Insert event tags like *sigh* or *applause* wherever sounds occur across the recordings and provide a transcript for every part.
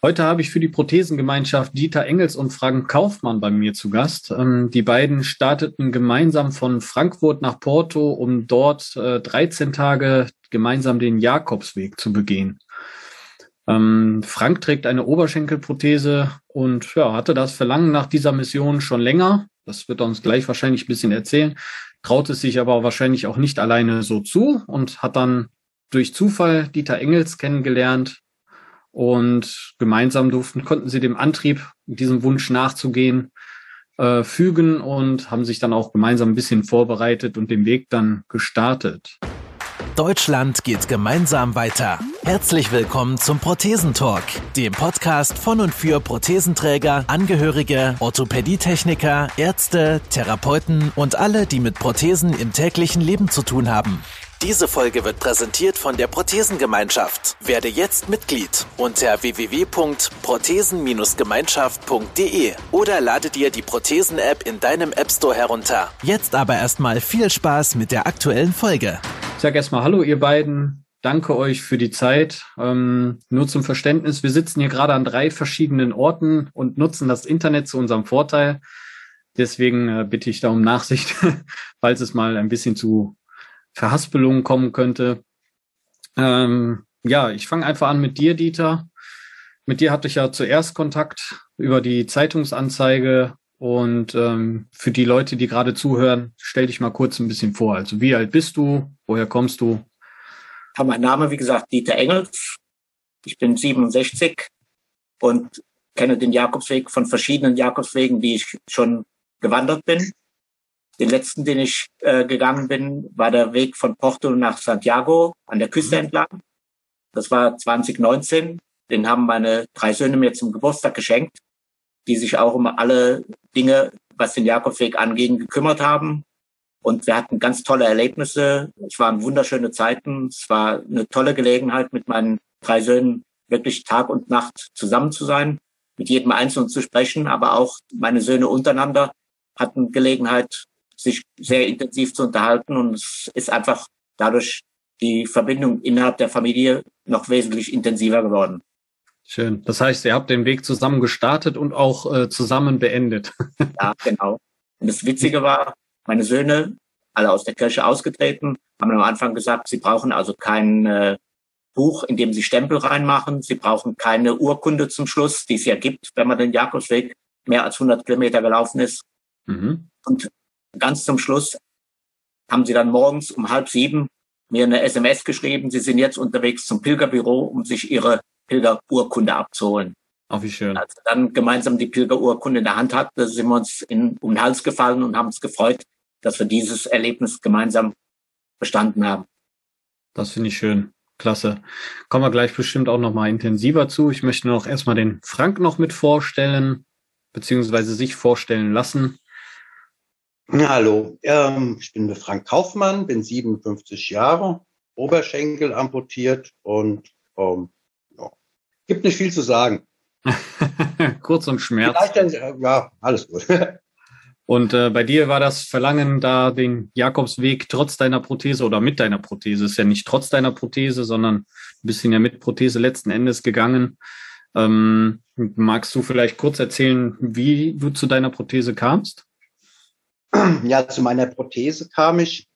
Heute habe ich für die Prothesengemeinschaft Dieter Engels und Frank Kaufmann bei mir zu Gast. Ähm, die beiden starteten gemeinsam von Frankfurt nach Porto, um dort 13 äh, Tage gemeinsam den Jakobsweg zu begehen. Ähm, Frank trägt eine Oberschenkelprothese und ja, hatte das Verlangen nach dieser Mission schon länger. Das wird er uns gleich wahrscheinlich ein bisschen erzählen. Traut es sich aber wahrscheinlich auch nicht alleine so zu und hat dann durch Zufall Dieter Engels kennengelernt, und gemeinsam durften, konnten sie dem Antrieb, diesem Wunsch nachzugehen, äh, fügen und haben sich dann auch gemeinsam ein bisschen vorbereitet und den Weg dann gestartet. Deutschland geht gemeinsam weiter. Herzlich willkommen zum Prothesentalk, dem Podcast von und für Prothesenträger, Angehörige, Orthopädietechniker, Ärzte, Therapeuten und alle, die mit Prothesen im täglichen Leben zu tun haben. Diese Folge wird präsentiert von der Prothesengemeinschaft. Werde jetzt Mitglied unter www.prothesen-gemeinschaft.de oder lade dir die Prothesen-App in deinem App Store herunter. Jetzt aber erstmal viel Spaß mit der aktuellen Folge. Ich sage erstmal Hallo, ihr beiden. Danke euch für die Zeit. Ähm, nur zum Verständnis, wir sitzen hier gerade an drei verschiedenen Orten und nutzen das Internet zu unserem Vorteil. Deswegen äh, bitte ich da um Nachsicht, *laughs* falls es mal ein bisschen zu Verhaspelung kommen könnte. Ähm, ja, ich fange einfach an mit dir, Dieter. Mit dir hatte ich ja zuerst Kontakt über die Zeitungsanzeige und ähm, für die Leute, die gerade zuhören, stell dich mal kurz ein bisschen vor. Also wie alt bist du? Woher kommst du? Ja, mein Name, wie gesagt, Dieter Engels. Ich bin 67 und kenne den Jakobsweg von verschiedenen Jakobswegen, die ich schon gewandert bin. Den letzten, den ich äh, gegangen bin, war der Weg von Porto nach Santiago an der Küste mhm. entlang. Das war 2019. Den haben meine drei Söhne mir zum Geburtstag geschenkt, die sich auch um alle Dinge, was den Jakobsweg anging, gekümmert haben. Und wir hatten ganz tolle Erlebnisse. Es waren wunderschöne Zeiten. Es war eine tolle Gelegenheit, mit meinen drei Söhnen wirklich Tag und Nacht zusammen zu sein, mit jedem Einzelnen zu sprechen, aber auch meine Söhne untereinander hatten Gelegenheit, sich sehr intensiv zu unterhalten und es ist einfach dadurch die Verbindung innerhalb der Familie noch wesentlich intensiver geworden. Schön. Das heißt, ihr habt den Weg zusammen gestartet und auch äh, zusammen beendet. *laughs* ja, genau. Und das Witzige war, meine Söhne, alle aus der Kirche ausgetreten, haben am Anfang gesagt, sie brauchen also kein äh, Buch, in dem sie Stempel reinmachen. Sie brauchen keine Urkunde zum Schluss, die es ja gibt, wenn man den Jakobsweg mehr als 100 Kilometer gelaufen ist. Mhm. Und Ganz zum Schluss haben sie dann morgens um halb sieben mir eine SMS geschrieben, sie sind jetzt unterwegs zum Pilgerbüro, um sich ihre Pilgerurkunde abzuholen. Auch wie schön. Als wir dann gemeinsam die Pilgerurkunde in der Hand hatten, sind wir uns in, um den Hals gefallen und haben uns gefreut, dass wir dieses Erlebnis gemeinsam bestanden haben. Das finde ich schön. Klasse. Kommen wir gleich bestimmt auch noch mal intensiver zu. Ich möchte noch erstmal den Frank noch mit vorstellen, beziehungsweise sich vorstellen lassen. Hallo, ähm, ich bin Frank Kaufmann, bin 57 Jahre, Oberschenkel amputiert und ähm, ja, gibt nicht viel zu sagen. *laughs* Kurz und Schmerz. Dann, äh, ja, alles gut. *laughs* und äh, bei dir war das Verlangen, da den Jakobsweg trotz deiner Prothese oder mit deiner Prothese, ist ja nicht trotz deiner Prothese, sondern ein bisschen ja mit Prothese letzten Endes gegangen. Ähm, magst du vielleicht kurz erzählen, wie du zu deiner Prothese kamst? Ja, zu meiner Prothese kam ich.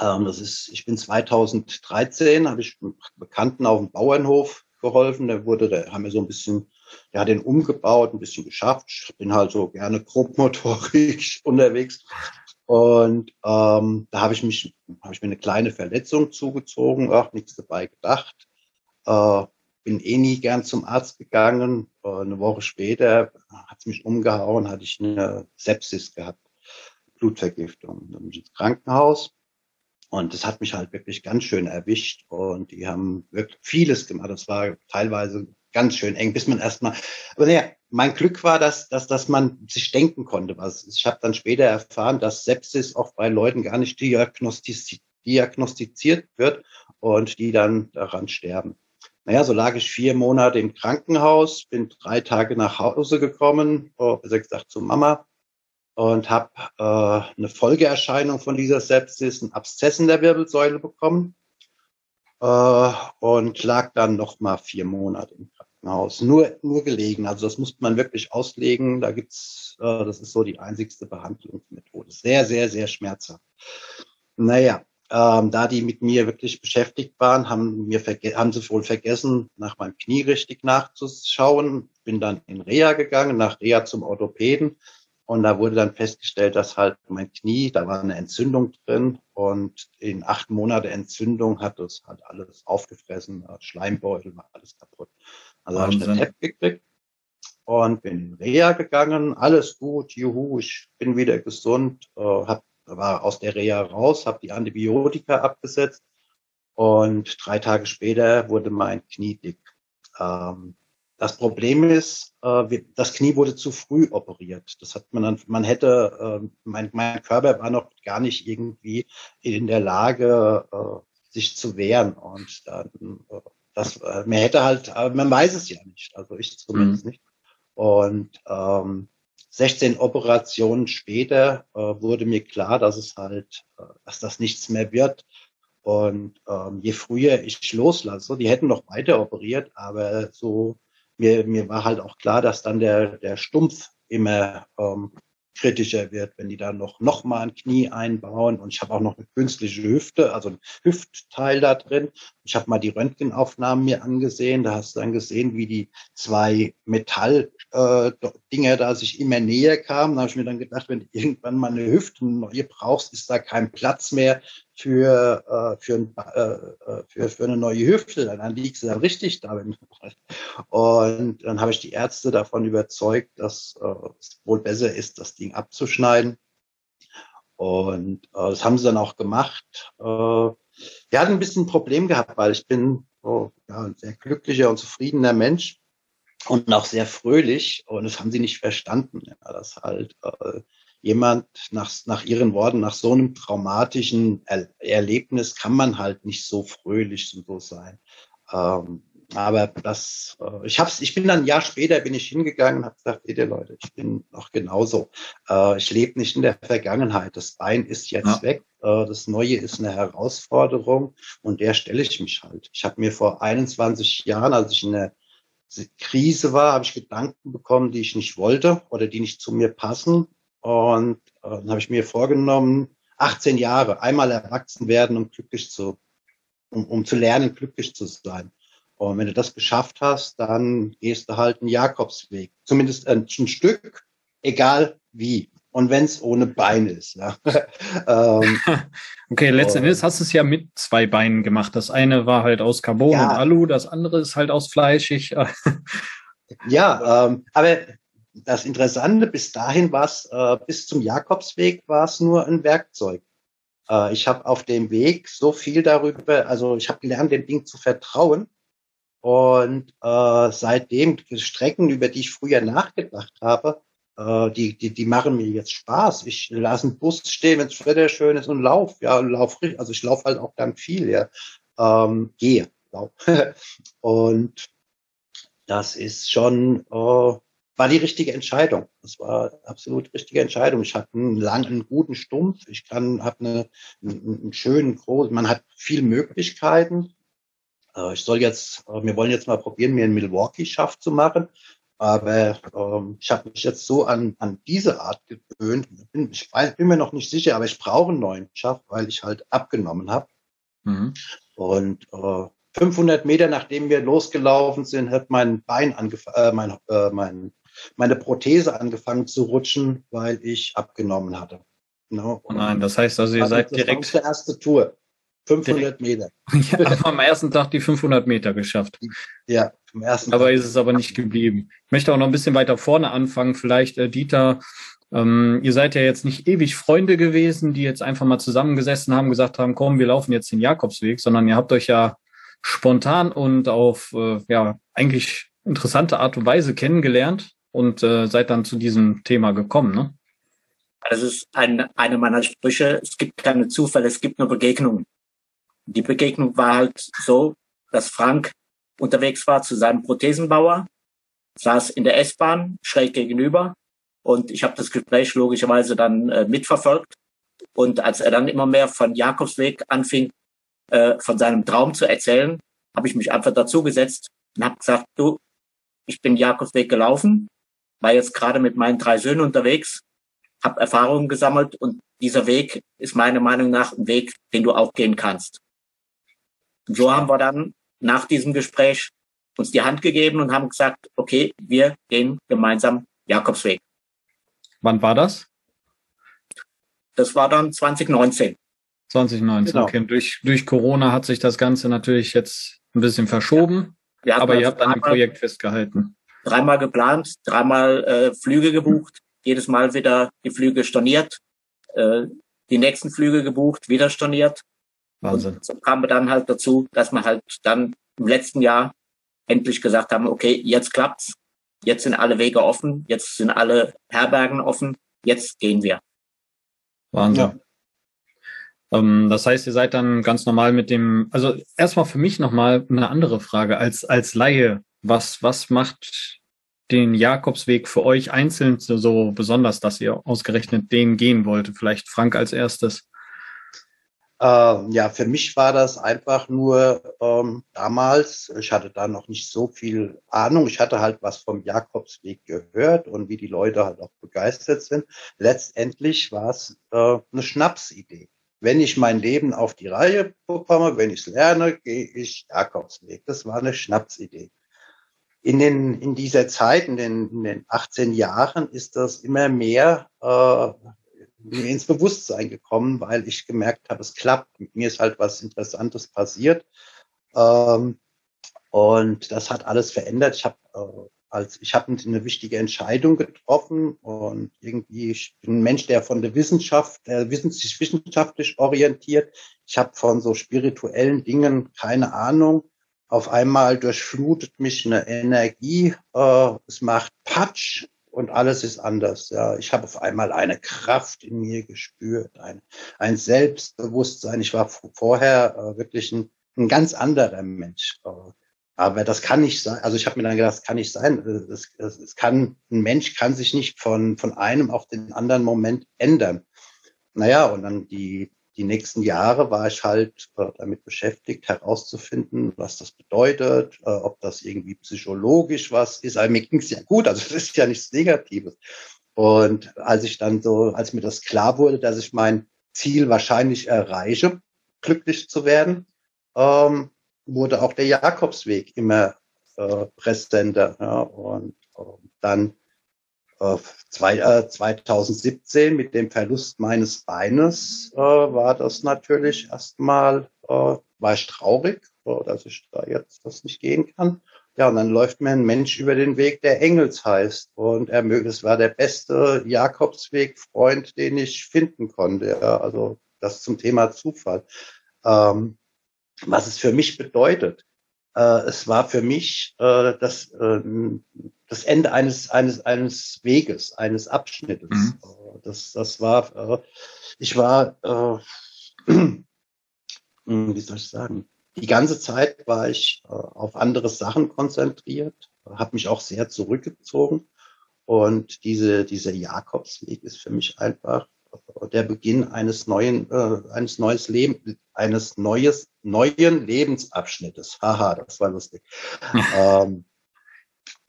Ähm, das ist, ich bin 2013, habe ich Bekannten auf dem Bauernhof geholfen. Der wurde, der haben wir so ein bisschen, der hat den umgebaut, ein bisschen geschafft. Ich bin halt so gerne grobmotorisch *laughs* unterwegs. Und ähm, da habe ich mich, habe ich mir eine kleine Verletzung zugezogen, auch nichts dabei gedacht. Äh, bin eh nie gern zum Arzt gegangen. Äh, eine Woche später hat es mich umgehauen, hatte ich eine Sepsis gehabt. Blutvergiftung. Dann bin ich ins Krankenhaus und das hat mich halt wirklich ganz schön erwischt und die haben wirklich vieles gemacht. Das war teilweise ganz schön eng, bis man erstmal, aber naja, mein Glück war, dass, dass, dass man sich denken konnte. Was. Ich habe dann später erfahren, dass Sepsis auch bei Leuten gar nicht diagnostiziert, diagnostiziert wird und die dann daran sterben. Naja, so lag ich vier Monate im Krankenhaus, bin drei Tage nach Hause gekommen, oh, besser gesagt zu Mama, und habe äh, eine Folgeerscheinung von dieser Sepsis, einen Abszess in der Wirbelsäule bekommen äh, und lag dann noch mal vier Monate im Krankenhaus. Krankenhaus. Nur, nur gelegen. Also das muss man wirklich auslegen. Da gibt's, äh, das ist so die einzigste Behandlungsmethode. Sehr, sehr, sehr schmerzhaft. Naja, ähm, da die mit mir wirklich beschäftigt waren, haben, mir haben sie wohl vergessen, nach meinem Knie richtig nachzuschauen. Bin dann in Reha gegangen, nach Reha zum Orthopäden. Und da wurde dann festgestellt, dass halt mein Knie, da war eine Entzündung drin und in acht Monate Entzündung hat das halt alles aufgefressen, Schleimbeutel war alles kaputt. Also habe ich eine App gekriegt und bin in Reha gegangen, alles gut, juhu, ich bin wieder gesund, äh, hab, war aus der Reha raus, habe die Antibiotika abgesetzt und drei Tage später wurde mein Knie dick. Ähm, das Problem ist, äh, das Knie wurde zu früh operiert. Das hat man dann, man hätte, äh, mein, mein Körper war noch gar nicht irgendwie in der Lage, äh, sich zu wehren. Und dann, das, man hätte halt, man weiß es ja nicht. Also ich zumindest mhm. nicht. Und ähm, 16 Operationen später äh, wurde mir klar, dass es halt, äh, dass das nichts mehr wird. Und ähm, je früher ich loslasse, die hätten noch weiter operiert, aber so mir, mir war halt auch klar, dass dann der, der Stumpf immer ähm, kritischer wird, wenn die da noch, noch mal ein Knie einbauen. Und ich habe auch noch eine künstliche Hüfte, also ein Hüftteil da drin. Ich habe mal die Röntgenaufnahmen mir angesehen. Da hast du dann gesehen, wie die zwei Metalldinger äh, da sich immer näher kamen. Da habe ich mir dann gedacht, wenn du irgendwann mal eine Hüfte neue brauchst, ist da kein Platz mehr für, äh, für, äh, äh, für, für eine neue Hüfte. Dann liegst du dann richtig da. Und dann habe ich die Ärzte davon überzeugt, dass äh, es wohl besser ist, das Ding abzuschneiden. Und äh, das haben sie dann auch gemacht. Äh, wir hatten ein bisschen ein Problem gehabt, weil ich bin oh, ja, ein sehr glücklicher und zufriedener Mensch und auch sehr fröhlich. Und das haben sie nicht verstanden, ja, dass halt äh, jemand nach, nach ihren Worten, nach so einem traumatischen er Erlebnis kann man halt nicht so fröhlich und so sein. Ähm, aber das, äh, ich hab's, ich bin dann ein Jahr später bin ich hingegangen und habe gesagt, ihr Leute, ich bin noch genauso. Äh, ich lebe nicht in der Vergangenheit. Das Bein ist jetzt ja. weg. Äh, das Neue ist eine Herausforderung und der stelle ich mich halt. Ich habe mir vor 21 Jahren, als ich in der Krise war, habe ich Gedanken bekommen, die ich nicht wollte oder die nicht zu mir passen. Und äh, dann habe ich mir vorgenommen, 18 Jahre, einmal erwachsen werden, um glücklich zu, um, um zu lernen, glücklich zu sein. Und wenn du das geschafft hast, dann gehst du halt einen Jakobsweg. Zumindest ein, ein Stück, egal wie. Und wenn es ohne Bein ist. Ja. *laughs* ähm, okay, letztendlich hast du es ja mit zwei Beinen gemacht. Das eine war halt aus Carbon ja. und Alu, das andere ist halt aus Fleischig. ja, ähm, aber das Interessante, bis dahin war es, äh, bis zum Jakobsweg war es nur ein Werkzeug. Äh, ich habe auf dem Weg so viel darüber, also ich habe gelernt, dem Ding zu vertrauen. Und äh, seitdem Strecken, über die ich früher nachgedacht habe, äh, die, die, die machen mir jetzt Spaß. Ich lasse einen Bus stehen, wenn es Wetter schön ist und lauf. Ja, lauf Also ich laufe halt auch dann viel, ja. Ähm, gehe. Lauf. *laughs* und das ist schon äh, war die richtige Entscheidung. Das war absolut richtige Entscheidung. Ich hatte einen langen, guten Stumpf. Ich kann, habe eine, einen schönen, großen, man hat viele Möglichkeiten. Äh, ich soll jetzt, äh, wir wollen jetzt mal probieren, mir einen Milwaukee-Schaft zu machen. Aber ähm, ich habe mich jetzt so an, an diese Art gewöhnt. Bin, ich weiß, bin mir noch nicht sicher, aber ich brauche einen neuen Schaft, weil ich halt abgenommen habe. Mhm. Und äh, 500 Meter nachdem wir losgelaufen sind, hat mein Bein angefangen, äh, mein, äh, mein meine Prothese angefangen zu rutschen, weil ich abgenommen hatte. No, oh Nein, das heißt also, ihr seid direkt. Das war die erste Tour. 500 Meter. *laughs* ja, *laughs* am ersten Tag die 500 Meter geschafft. Ja, am ersten Aber Tag. ist es aber nicht geblieben. Ich möchte auch noch ein bisschen weiter vorne anfangen. Vielleicht, äh, Dieter, ähm, ihr seid ja jetzt nicht ewig Freunde gewesen, die jetzt einfach mal zusammengesessen haben, gesagt haben, komm, wir laufen jetzt den Jakobsweg, sondern ihr habt euch ja spontan und auf äh, ja eigentlich interessante Art und Weise kennengelernt und äh, seid dann zu diesem Thema gekommen, ne? Das ist ein, eine meiner Sprüche. Es gibt keine Zufälle, es gibt nur Begegnungen. Die Begegnung war halt so, dass Frank unterwegs war zu seinem Prothesenbauer, saß in der S-Bahn schräg gegenüber und ich habe das Gespräch logischerweise dann äh, mitverfolgt. Und als er dann immer mehr von Jakobsweg anfing, äh, von seinem Traum zu erzählen, habe ich mich einfach dazugesetzt und habe gesagt, du, ich bin Jakobsweg gelaufen, war jetzt gerade mit meinen drei Söhnen unterwegs, habe Erfahrungen gesammelt und dieser Weg ist meiner Meinung nach ein Weg, den du auch gehen kannst. Und so haben wir dann nach diesem Gespräch uns die Hand gegeben und haben gesagt, okay, wir gehen gemeinsam Jakobsweg. Wann war das? Das war dann 2019. 2019, genau. okay. Durch, durch Corona hat sich das Ganze natürlich jetzt ein bisschen verschoben, ja. aber ihr habt an dem Projekt festgehalten. Dreimal geplant, dreimal äh, Flüge gebucht, jedes Mal wieder die Flüge storniert, äh, die nächsten Flüge gebucht, wieder storniert. Wahnsinn. Und so kam wir dann halt dazu, dass wir halt dann im letzten Jahr endlich gesagt haben, okay, jetzt klappt's, jetzt sind alle Wege offen, jetzt sind alle Herbergen offen, jetzt gehen wir. Wahnsinn. Ja. Ähm, das heißt, ihr seid dann ganz normal mit dem, also erstmal für mich nochmal eine andere Frage als, als Laie. Was, was macht den Jakobsweg für euch einzeln so besonders, dass ihr ausgerechnet den gehen wollt? Vielleicht Frank als erstes. Ähm, ja, für mich war das einfach nur ähm, damals, ich hatte da noch nicht so viel Ahnung, ich hatte halt was vom Jakobsweg gehört und wie die Leute halt auch begeistert sind. Letztendlich war es äh, eine Schnapsidee. Wenn ich mein Leben auf die Reihe bekomme, wenn ich es lerne, gehe ich Jakobsweg. Das war eine Schnapsidee. In, den, in dieser Zeit, in den, in den 18 Jahren, ist das immer mehr äh, mir ins Bewusstsein gekommen, weil ich gemerkt habe, es klappt. Mit mir ist halt was Interessantes passiert. Ähm, und das hat alles verändert. Ich habe äh, als ich habe eine wichtige Entscheidung getroffen und irgendwie ich bin ein Mensch, der von der Wissenschaft, der wissenschaftlich orientiert. Ich habe von so spirituellen Dingen keine Ahnung. Auf einmal durchflutet mich eine Energie. Äh, es macht Patsch und alles ist anders. Ja, ich habe auf einmal eine Kraft in mir gespürt, ein, ein Selbstbewusstsein. Ich war vorher äh, wirklich ein, ein ganz anderer Mensch. Äh, aber das kann nicht sein. Also ich habe mir dann gedacht, das kann nicht sein. Es, es, es kann ein Mensch kann sich nicht von von einem auf den anderen Moment ändern. Naja, und dann die die nächsten Jahre war ich halt äh, damit beschäftigt, herauszufinden, was das bedeutet, äh, ob das irgendwie psychologisch was ist. Aber mir ging es ja gut, also *laughs* das ist ja nichts Negatives. Und als ich dann so, als mir das klar wurde, dass ich mein Ziel wahrscheinlich erreiche, glücklich zu werden, ähm, wurde auch der Jakobsweg immer äh, präsenter. Ja, und äh, dann zwei, äh, 2017 mit dem Verlust meines Beines äh, war das natürlich erstmal, äh, war ich traurig, äh, dass ich da jetzt das nicht gehen kann. Ja, und dann läuft mir ein Mensch über den Weg, der Engels heißt. Und er möge, es war der beste Jakobsweg-Freund, den ich finden konnte. Ja, also das zum Thema Zufall. Ähm, was es für mich bedeutet. Äh, es war für mich äh, das, äh, das Ende eines, eines, eines Weges, eines Abschnittes. Mhm. Äh, das, das war, äh, ich war, äh, *clears throat* wie soll ich sagen, die ganze Zeit war ich auf andere Sachen konzentriert, habe mich auch sehr zurückgezogen. Und diese, dieser Jakobsweg ist für mich einfach der Beginn eines neuen, äh, eines neues Leben, eines neues, neuen Lebensabschnittes. Haha, das war lustig. *laughs* ähm,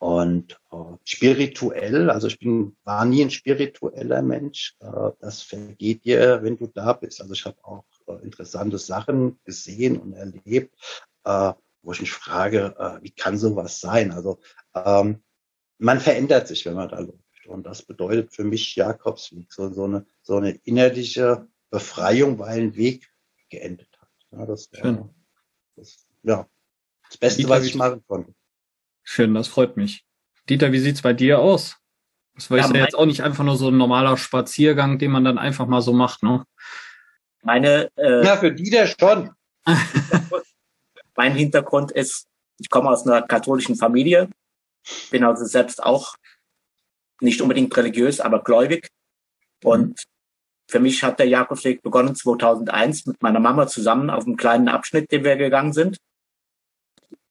und äh, spirituell, also ich bin, war nie ein spiritueller Mensch. Äh, das vergeht dir, wenn du da bist. Also ich habe auch äh, interessante Sachen gesehen und erlebt, äh, wo ich mich frage, äh, wie kann sowas sein? Also ähm, man verändert sich, wenn man da läuft. Und das bedeutet für mich Jakobsweg, so, so, eine, so eine innerliche Befreiung, weil ein Weg geendet hat. Ja, das war das, ja, das Beste, was ich machen konnte. Schön, das freut mich. Dieter, wie sieht's bei dir aus? Das war ja, ja jetzt auch nicht einfach nur so ein normaler Spaziergang, den man dann einfach mal so macht, ne? Meine, äh, ja, für Dieter schon. *laughs* mein Hintergrund ist, ich komme aus einer katholischen Familie, bin also selbst auch nicht unbedingt religiös, aber gläubig. Und mhm. für mich hat der Jakobsweg begonnen 2001 mit meiner Mama zusammen auf einem kleinen Abschnitt, den wir gegangen sind.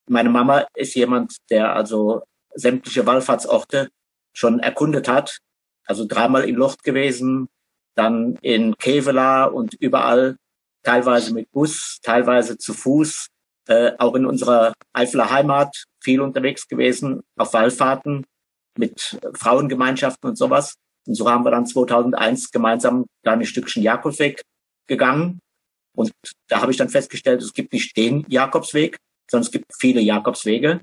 Meine Mama ist jemand, der also sämtliche Wallfahrtsorte schon erkundet hat. Also dreimal in Locht gewesen, dann in Kevela und überall, teilweise mit Bus, teilweise zu Fuß, äh, auch in unserer Eifeler Heimat viel unterwegs gewesen auf Wallfahrten mit Frauengemeinschaften und sowas. Und so haben wir dann 2001 gemeinsam da ein Stückchen Jakobsweg gegangen. Und da habe ich dann festgestellt, es gibt nicht den Jakobsweg, sondern es gibt viele Jakobswege.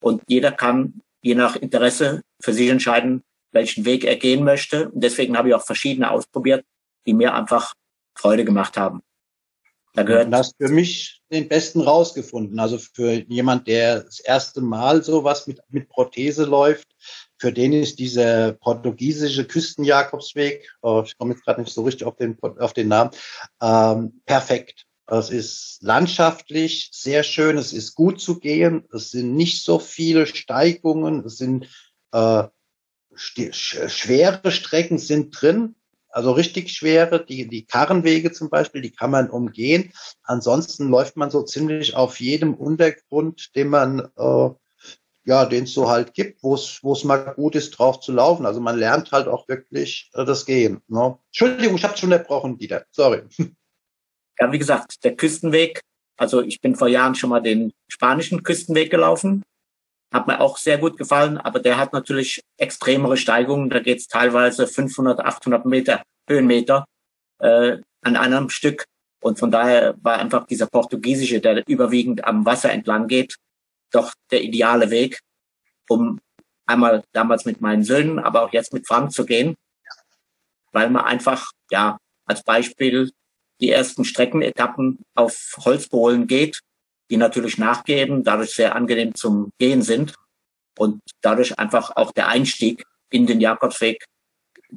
Und jeder kann je nach Interesse für sich entscheiden, welchen Weg er gehen möchte. Und deswegen habe ich auch verschiedene ausprobiert, die mir einfach Freude gemacht haben. Da gehört. Du hast für mich den besten rausgefunden. Also für jemand, der das erste Mal sowas mit, mit Prothese läuft, für den ist dieser portugiesische Küstenjakobsweg, oh, ich komme jetzt gerade nicht so richtig auf den, auf den Namen, ähm, perfekt. Es ist landschaftlich sehr schön, es ist gut zu gehen, es sind nicht so viele Steigungen, es sind äh, schwere Strecken sind drin, also richtig schwere, die, die Karrenwege zum Beispiel, die kann man umgehen. Ansonsten läuft man so ziemlich auf jedem Untergrund, den man, äh, ja, den es so halt gibt, wo es wo es mal gut ist, drauf zu laufen. Also man lernt halt auch wirklich äh, das Gehen. Ne? Entschuldigung, ich habe schon unterbrochen wieder. Sorry. *laughs* Ja, wie gesagt, der Küstenweg. Also ich bin vor Jahren schon mal den spanischen Küstenweg gelaufen. Hat mir auch sehr gut gefallen, aber der hat natürlich extremere Steigungen. Da geht es teilweise 500, 800 Meter Höhenmeter äh, an einem Stück. Und von daher war einfach dieser portugiesische, der überwiegend am Wasser entlang geht, doch der ideale Weg, um einmal damals mit meinen Söhnen, aber auch jetzt mit Frank zu gehen, weil man einfach, ja, als Beispiel die ersten Streckenetappen auf Holzbohlen geht, die natürlich nachgeben, dadurch sehr angenehm zum Gehen sind und dadurch einfach auch der Einstieg in den Jakobsweg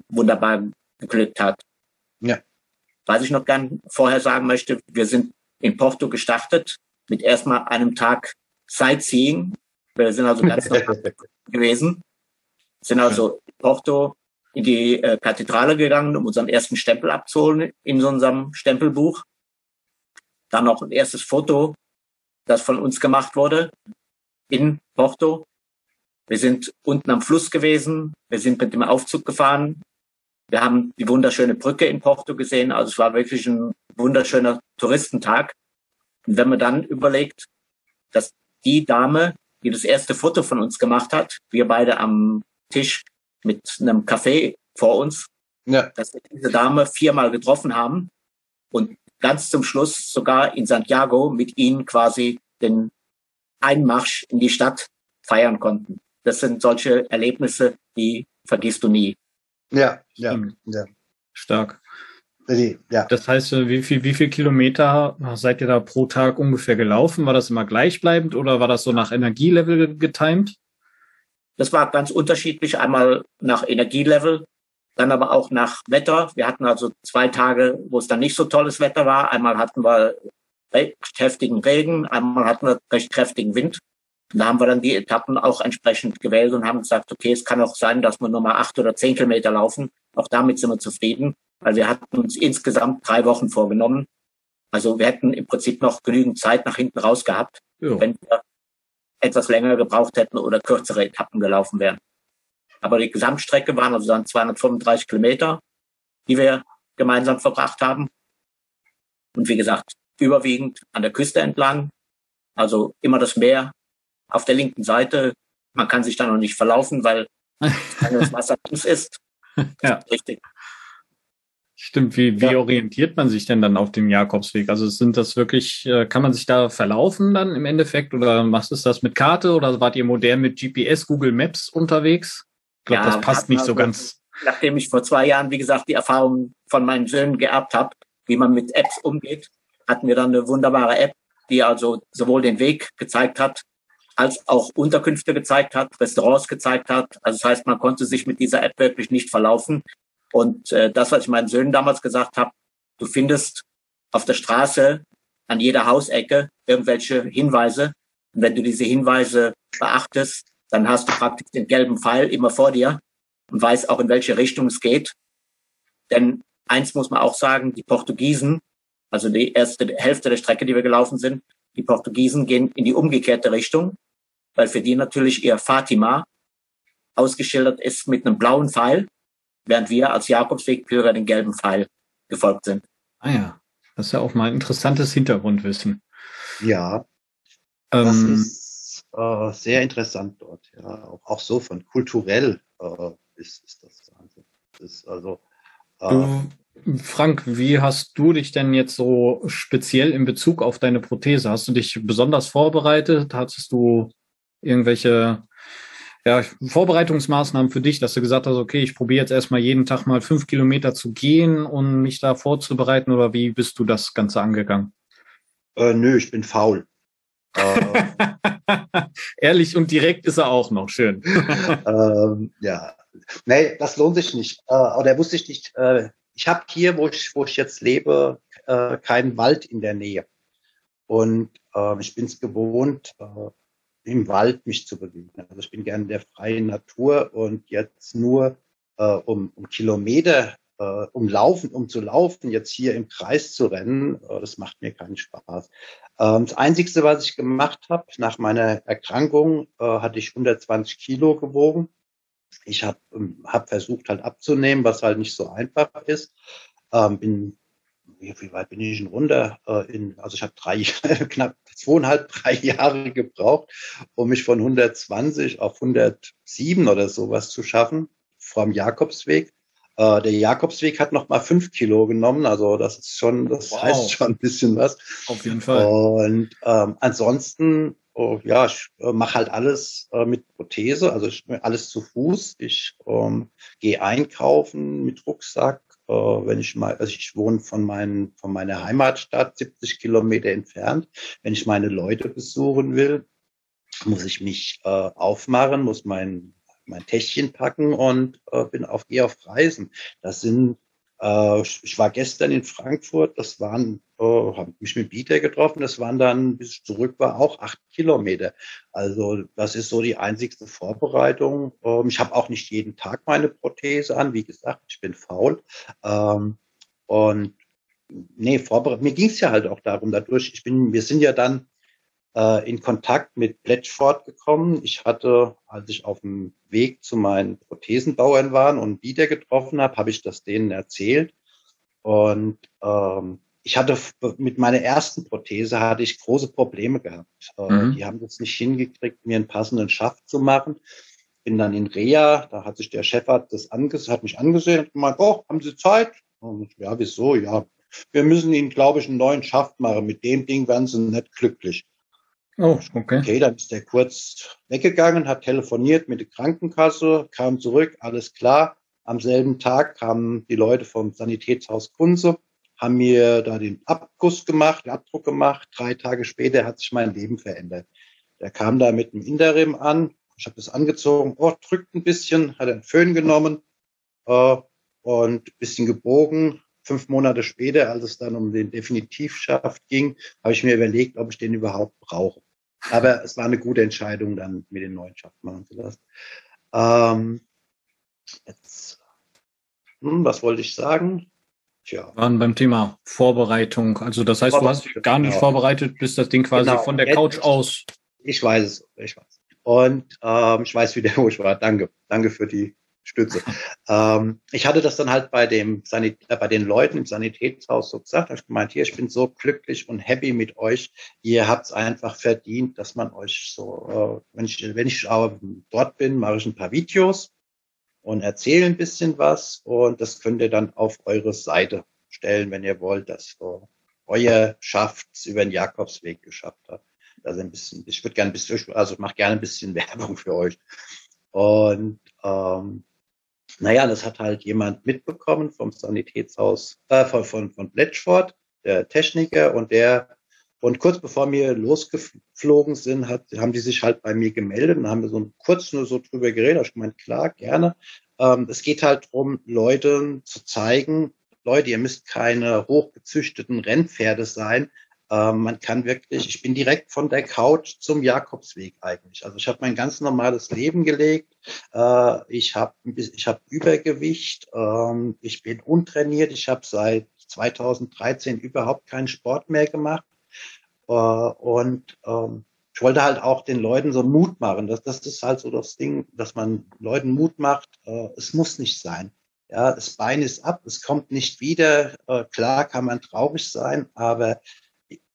wunderbar geglückt hat. Ja. Was ich noch gern vorher sagen möchte, wir sind in Porto gestartet mit erstmal einem Tag Sightseeing. Wir sind also *laughs* ganz normal gewesen, sind also in Porto in die äh, Kathedrale gegangen, um unseren ersten Stempel abzuholen in unserem Stempelbuch. Dann noch ein erstes Foto, das von uns gemacht wurde in Porto. Wir sind unten am Fluss gewesen. Wir sind mit dem Aufzug gefahren. Wir haben die wunderschöne Brücke in Porto gesehen. Also es war wirklich ein wunderschöner Touristentag. Und wenn man dann überlegt, dass die Dame, die das erste Foto von uns gemacht hat, wir beide am Tisch mit einem Café vor uns, ja. dass wir diese Dame viermal getroffen haben und ganz zum Schluss sogar in Santiago mit ihnen quasi den Einmarsch in die Stadt feiern konnten. Das sind solche Erlebnisse, die vergisst du nie. Ja, ja, ja. Stark. Ja. Das heißt, wie viel, wie viel Kilometer seid ihr da pro Tag ungefähr gelaufen? War das immer gleichbleibend oder war das so nach Energielevel getimt? Das war ganz unterschiedlich. Einmal nach Energielevel, dann aber auch nach Wetter. Wir hatten also zwei Tage, wo es dann nicht so tolles Wetter war. Einmal hatten wir recht heftigen Regen, einmal hatten wir recht kräftigen Wind. Und da haben wir dann die Etappen auch entsprechend gewählt und haben gesagt, okay, es kann auch sein, dass wir nur mal acht oder zehn Kilometer laufen. Auch damit sind wir zufrieden, weil wir hatten uns insgesamt drei Wochen vorgenommen. Also wir hätten im Prinzip noch genügend Zeit nach hinten raus gehabt, ja. wenn wir etwas länger gebraucht hätten oder kürzere Etappen gelaufen wären. Aber die Gesamtstrecke waren also dann 235 Kilometer, die wir gemeinsam verbracht haben. Und wie gesagt, überwiegend an der Küste entlang. Also immer das Meer auf der linken Seite. Man kann sich da noch nicht verlaufen, weil *laughs* das Wasser ist. ja. Richtig. Stimmt, wie, wie ja. orientiert man sich denn dann auf dem Jakobsweg? Also sind das wirklich, äh, kann man sich da verlaufen dann im Endeffekt oder was ist das mit Karte oder wart ihr modern mit GPS, Google Maps unterwegs? Ich glaube, ja, das passt nicht so ganz. Nachdem ich vor zwei Jahren, wie gesagt, die Erfahrung von meinen Söhnen geerbt habe, wie man mit Apps umgeht, hatten wir dann eine wunderbare App, die also sowohl den Weg gezeigt hat, als auch Unterkünfte gezeigt hat, Restaurants gezeigt hat. Also das heißt, man konnte sich mit dieser App wirklich nicht verlaufen. Und äh, das, was ich meinen Söhnen damals gesagt habe, du findest auf der Straße an jeder Hausecke irgendwelche Hinweise. Und wenn du diese Hinweise beachtest, dann hast du praktisch den gelben Pfeil immer vor dir und weißt auch, in welche Richtung es geht. Denn eins muss man auch sagen, die Portugiesen, also die erste Hälfte der Strecke, die wir gelaufen sind, die Portugiesen gehen in die umgekehrte Richtung, weil für die natürlich ihr Fatima ausgeschildert ist mit einem blauen Pfeil während wir als Jakobswegpilger den gelben Pfeil gefolgt sind. Ah ja, das ist ja auch mal ein interessantes Hintergrundwissen. Ja. Ähm, das ist äh, sehr interessant dort. Ja, auch, auch so von kulturell äh, ist, ist das Wahnsinn. Ist also äh, du, Frank, wie hast du dich denn jetzt so speziell in Bezug auf deine Prothese? Hast du dich besonders vorbereitet? Hattest du irgendwelche ja, Vorbereitungsmaßnahmen für dich, dass du gesagt hast, okay, ich probiere jetzt erstmal jeden Tag mal fünf Kilometer zu gehen, um mich da vorzubereiten oder wie bist du das Ganze angegangen? Äh, nö, ich bin faul. Äh, *laughs* Ehrlich und direkt ist er auch noch, schön. *laughs* ähm, ja, nee, das lohnt sich nicht. Äh, oder wusste ich nicht. Äh, ich habe hier, wo ich, wo ich jetzt lebe, äh, keinen Wald in der Nähe. Und äh, ich bin es gewohnt, äh, im Wald mich zu bewegen. Also ich bin gerne in der freien Natur und jetzt nur äh, um, um Kilometer, äh, um laufen, um zu laufen, jetzt hier im Kreis zu rennen, äh, das macht mir keinen Spaß. Ähm, das Einzige, was ich gemacht habe, nach meiner Erkrankung äh, hatte ich 120 Kilo gewogen. Ich habe hab versucht halt abzunehmen, was halt nicht so einfach ist. Ähm, bin wie, wie weit bin ich denn runter? Äh, in, also ich habe drei, *laughs* knapp zweieinhalb, drei Jahre gebraucht, um mich von 120 auf 107 oder sowas zu schaffen, vom Jakobsweg. Äh, der Jakobsweg hat noch mal fünf Kilo genommen, also das ist schon, das wow. heißt schon ein bisschen was. Auf jeden Fall. Und ähm, ansonsten, oh, ja, ich äh, mache halt alles äh, mit Prothese, also ich, alles zu Fuß. Ich ähm, gehe einkaufen mit Rucksack, äh, wenn ich mal, also ich wohne von, meinen, von meiner Heimatstadt 70 Kilometer entfernt. Wenn ich meine Leute besuchen will, muss ich mich äh, aufmachen, muss mein mein Täschchen packen und äh, bin auf, gehe auf Reisen. Das sind, äh, ich war gestern in Frankfurt, das waren, äh, habe mich mit Bieter getroffen, das waren dann, bis ich zurück war, auch acht Kilometer. Also das ist so die einzigste Vorbereitung. Ähm, ich habe auch nicht jeden Tag meine Prothese an, wie gesagt, ich bin faul. Ähm, und nee, vorbereitet. Mir ging es ja halt auch darum, dadurch, ich bin, wir sind ja dann äh, in Kontakt mit Pletchford gekommen. Ich hatte, als ich auf dem Weg zu meinen Prothesenbauern war und wieder getroffen habe, habe ich das denen erzählt. Und ähm, ich hatte mit meiner ersten Prothese hatte ich große Probleme gehabt. Äh, mhm. Die haben das nicht hingekriegt, mir einen passenden Schaft zu machen. Bin dann in Rea, da hat sich der Chefart das angesehen, hat mich angesehen und gemeint, oh, haben Sie Zeit? Und ja, wieso? Ja, wir müssen Ihnen, glaube ich, einen neuen Schaft machen. Mit dem Ding werden Sie nicht glücklich. Oh, okay. Okay, dann ist der kurz weggegangen, hat telefoniert mit der Krankenkasse, kam zurück, alles klar. Am selben Tag kamen die Leute vom Sanitätshaus Kunze, haben mir da den Abguss gemacht, den Abdruck gemacht. Drei Tage später hat sich mein Leben verändert. Der kam da mit einem Interim an. Ich habe das angezogen, oh, drückt ein bisschen, hat einen Föhn genommen äh, und bisschen gebogen. Fünf Monate später, als es dann um den Definitivschaft ging, habe ich mir überlegt, ob ich den überhaupt brauche. Aber es war eine gute Entscheidung, dann mit den neuen Schaft machen zu lassen. Ähm, jetzt, hm, was wollte ich sagen? Tja. waren beim Thema Vorbereitung. Also das heißt, du hast dich gar nicht genau. vorbereitet, bis das Ding quasi genau. von der Couch aus. Ich weiß es, ich weiß. Und ähm, ich weiß wieder, wo ich war. Danke, danke für die Stütze. ähm, ich hatte das dann halt bei dem Sanit äh, bei den Leuten im Sanitätshaus so gesagt. Ich gemeint, hier, ich bin so glücklich und happy mit euch. Ihr habt es einfach verdient, dass man euch so, äh, wenn ich wenn ich aber dort bin, mache ich ein paar Videos und erzähle ein bisschen was und das könnt ihr dann auf eure Seite stellen, wenn ihr wollt, dass so euer Schafft über den Jakobsweg geschafft hat. Also ein bisschen, ich würde gerne ein bisschen, also mache gerne ein bisschen Werbung für euch. Und ähm, naja, das hat halt jemand mitbekommen vom Sanitätshaus, äh, von, von, von Bletchford, der Techniker, und der, und kurz bevor wir losgeflogen sind, hat, haben die sich halt bei mir gemeldet und haben wir so kurz nur so drüber geredet. Ich meine, klar, gerne. Ähm, es geht halt darum, Leuten zu zeigen, Leute, ihr müsst keine hochgezüchteten Rennpferde sein, ähm, man kann wirklich, ich bin direkt von der Couch zum Jakobsweg eigentlich. Also ich habe mein ganz normales Leben gelegt. Äh, ich habe ich hab Übergewicht. Ähm, ich bin untrainiert. Ich habe seit 2013 überhaupt keinen Sport mehr gemacht. Äh, und ähm, ich wollte halt auch den Leuten so Mut machen. Das, das ist halt so das Ding, dass man Leuten Mut macht. Äh, es muss nicht sein. Ja, das Bein ist ab, es kommt nicht wieder. Äh, klar kann man traurig sein, aber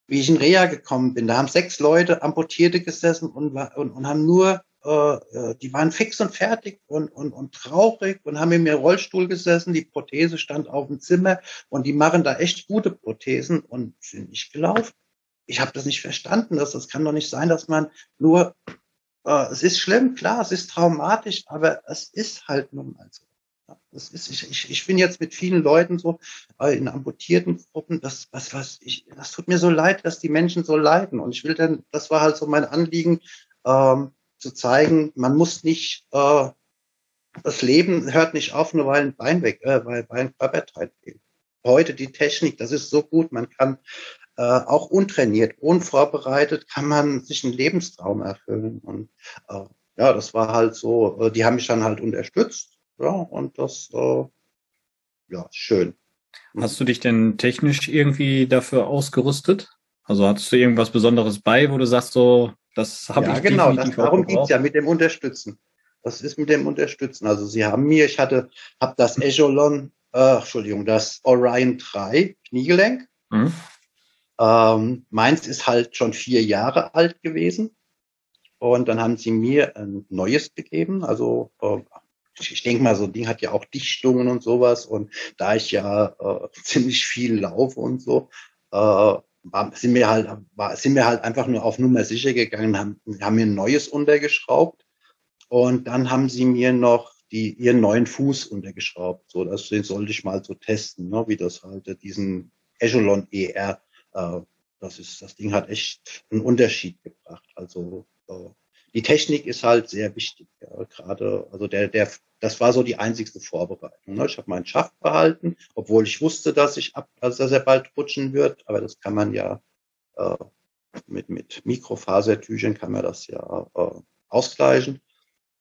wie ich in Reha gekommen bin, da haben sechs Leute Amputierte gesessen und, und, und haben nur, äh, äh, die waren fix und fertig und, und, und traurig und haben in mir Rollstuhl gesessen, die Prothese stand auf dem Zimmer und die machen da echt gute Prothesen und sind nicht gelaufen. Ich habe das nicht verstanden, dass das kann doch nicht sein, dass man nur, äh, es ist schlimm, klar, es ist traumatisch, aber es ist halt nun mal so. Das ist, ich, ich, ich bin jetzt mit vielen Leuten so äh, in amputierten Gruppen, das, was, was, ich, das tut mir so leid, dass die Menschen so leiden. Und ich will dann, das war halt so mein Anliegen, ähm, zu zeigen, man muss nicht, äh, das Leben hört nicht auf, nur weil ein Bein weg, äh, weil, ein Körperteil fehlt. Heute die Technik, das ist so gut, man kann äh, auch untrainiert, unvorbereitet, kann man sich einen Lebenstraum erfüllen. Und äh, ja, das war halt so, äh, die haben mich dann halt unterstützt ja, und das, äh, ja, schön. Hast du dich denn technisch irgendwie dafür ausgerüstet? Also hattest du irgendwas Besonderes bei, wo du sagst, so, das habe ja, ich genau, das, darum geht's ja mit dem Unterstützen. Das ist mit dem Unterstützen. Also sie haben mir, ich hatte, habe das Echelon, äh, Entschuldigung, das Orion 3 Kniegelenk. Mhm. Ähm, meins ist halt schon vier Jahre alt gewesen. Und dann haben sie mir ein neues gegeben, also äh, ich denke mal, so ein Ding hat ja auch Dichtungen und sowas. Und da ich ja äh, *laughs* ziemlich viel laufe und so, äh, sind wir halt, sind wir halt einfach nur auf Nummer sicher gegangen, haben, haben mir ein neues untergeschraubt. Und dann haben sie mir noch die, ihren neuen Fuß untergeschraubt. So, das den sollte ich mal so testen, ne, wie das halt, diesen Echelon ER, äh, das ist, das Ding hat echt einen Unterschied gebracht. Also, äh, die Technik ist halt sehr wichtig. Ja. Gerade, also der, der, das war so die einzigste Vorbereitung. Ne? Ich habe meinen Schaft behalten, obwohl ich wusste, dass ich ab, also dass er bald rutschen wird. Aber das kann man ja äh, mit mit Mikrofasertüchern kann man das ja äh, ausgleichen.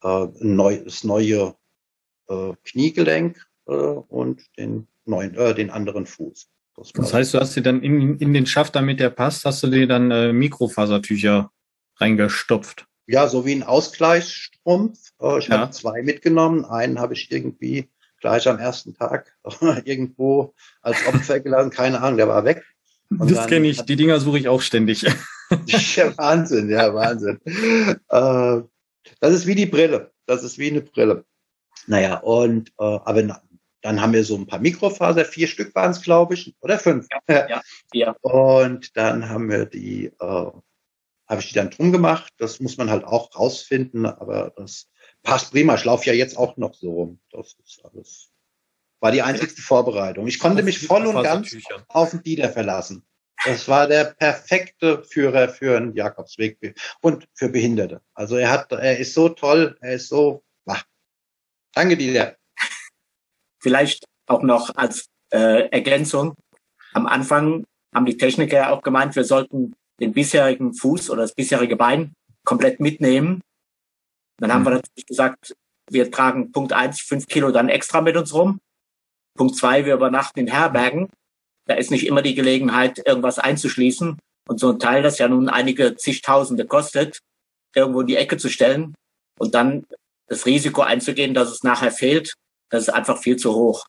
Äh, neu, das neue äh, Kniegelenk äh, und den neuen, äh, den anderen Fuß. Das, das heißt, du hast dir dann in, in den Schaft, damit der passt, hast du dir dann äh, Mikrofasertücher reingestopft. Ja, so wie ein Ausgleichsstrumpf. Äh, ich ja. habe zwei mitgenommen. Einen habe ich irgendwie gleich am ersten Tag *laughs* irgendwo als Opfer gelassen. Keine Ahnung, der war weg. Und das kenne ich. Die Dinger suche ich auch ständig. *laughs* ja, Wahnsinn, ja, Wahnsinn. Äh, das ist wie die Brille. Das ist wie eine Brille. Naja, und äh, aber na, dann haben wir so ein paar Mikrofaser, vier Stück waren es, glaube ich, oder fünf. Ja, ja, ja. Und dann haben wir die äh, habe ich die dann drum gemacht. Das muss man halt auch rausfinden, aber das passt prima. Ich laufe ja jetzt auch noch so rum. Das ist alles. War die einzigste Vorbereitung. Ich konnte mich voll und ganz auf den Dieter verlassen. Das war der perfekte Führer für einen Jakobsweg und für Behinderte. Also er hat, er ist so toll, er ist so, wach. Danke, Dieter. Vielleicht auch noch als äh, Ergänzung. Am Anfang haben die Techniker auch gemeint, wir sollten den bisherigen Fuß oder das bisherige Bein komplett mitnehmen. Dann haben mhm. wir natürlich gesagt, wir tragen Punkt eins fünf Kilo dann extra mit uns rum. Punkt zwei wir übernachten in Herbergen. Da ist nicht immer die Gelegenheit, irgendwas einzuschließen. Und so ein Teil, das ja nun einige zigtausende kostet, irgendwo in die Ecke zu stellen und dann das Risiko einzugehen, dass es nachher fehlt, das ist einfach viel zu hoch.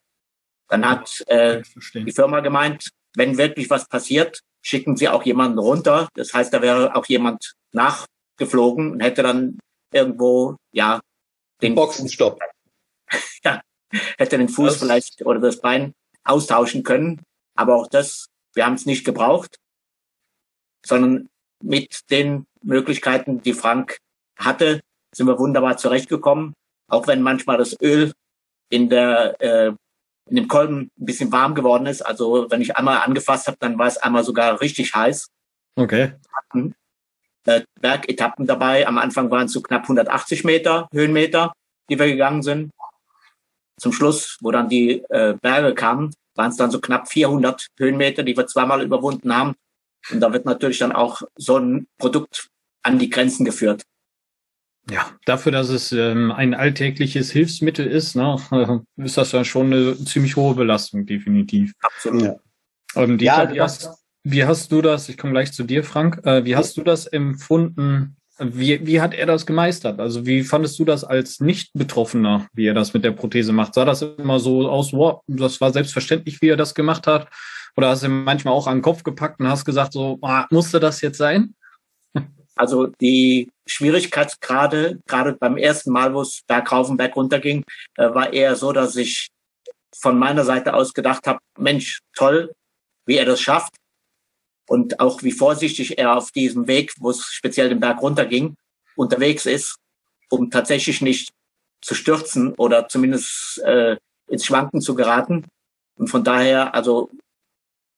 Dann hat äh, die Firma gemeint, wenn wirklich was passiert, schicken sie auch jemanden runter. Das heißt, da wäre auch jemand nachgeflogen und hätte dann irgendwo, ja, den Boxenstopp. *laughs* ja, hätte den Fuß das vielleicht oder das Bein austauschen können. Aber auch das, wir haben es nicht gebraucht, sondern mit den Möglichkeiten, die Frank hatte, sind wir wunderbar zurechtgekommen. Auch wenn manchmal das Öl in der äh, in dem Kolben ein bisschen warm geworden ist. Also wenn ich einmal angefasst habe, dann war es einmal sogar richtig heiß. Okay. Äh, Bergetappen dabei. Am Anfang waren es so knapp 180 Meter, Höhenmeter, die wir gegangen sind. Zum Schluss, wo dann die äh, Berge kamen, waren es dann so knapp 400 Höhenmeter, die wir zweimal überwunden haben. Und da wird natürlich dann auch so ein Produkt an die Grenzen geführt. Ja, dafür, dass es ähm, ein alltägliches Hilfsmittel ist, ne, *laughs* ist das ja schon eine ziemlich hohe Belastung, definitiv. Absolut. Ja. Ähm, Dieter, ja, wie, hast, wie hast du das, ich komme gleich zu dir, Frank, äh, wie hast du das empfunden Wie, wie hat er das gemeistert? Also wie fandest du das als Nicht-Betroffener, wie er das mit der Prothese macht? Sah das immer so aus, wow, das war selbstverständlich, wie er das gemacht hat? Oder hast du ihm manchmal auch an den Kopf gepackt und hast gesagt, so, ah, musste das jetzt sein? Also die Schwierigkeitsgrade, gerade beim ersten Mal, wo es berg runterging, äh, war eher so, dass ich von meiner Seite aus gedacht habe, Mensch, toll, wie er das schafft und auch wie vorsichtig er auf diesem Weg, wo es speziell den Berg runterging, unterwegs ist, um tatsächlich nicht zu stürzen oder zumindest äh, ins Schwanken zu geraten. Und von daher, also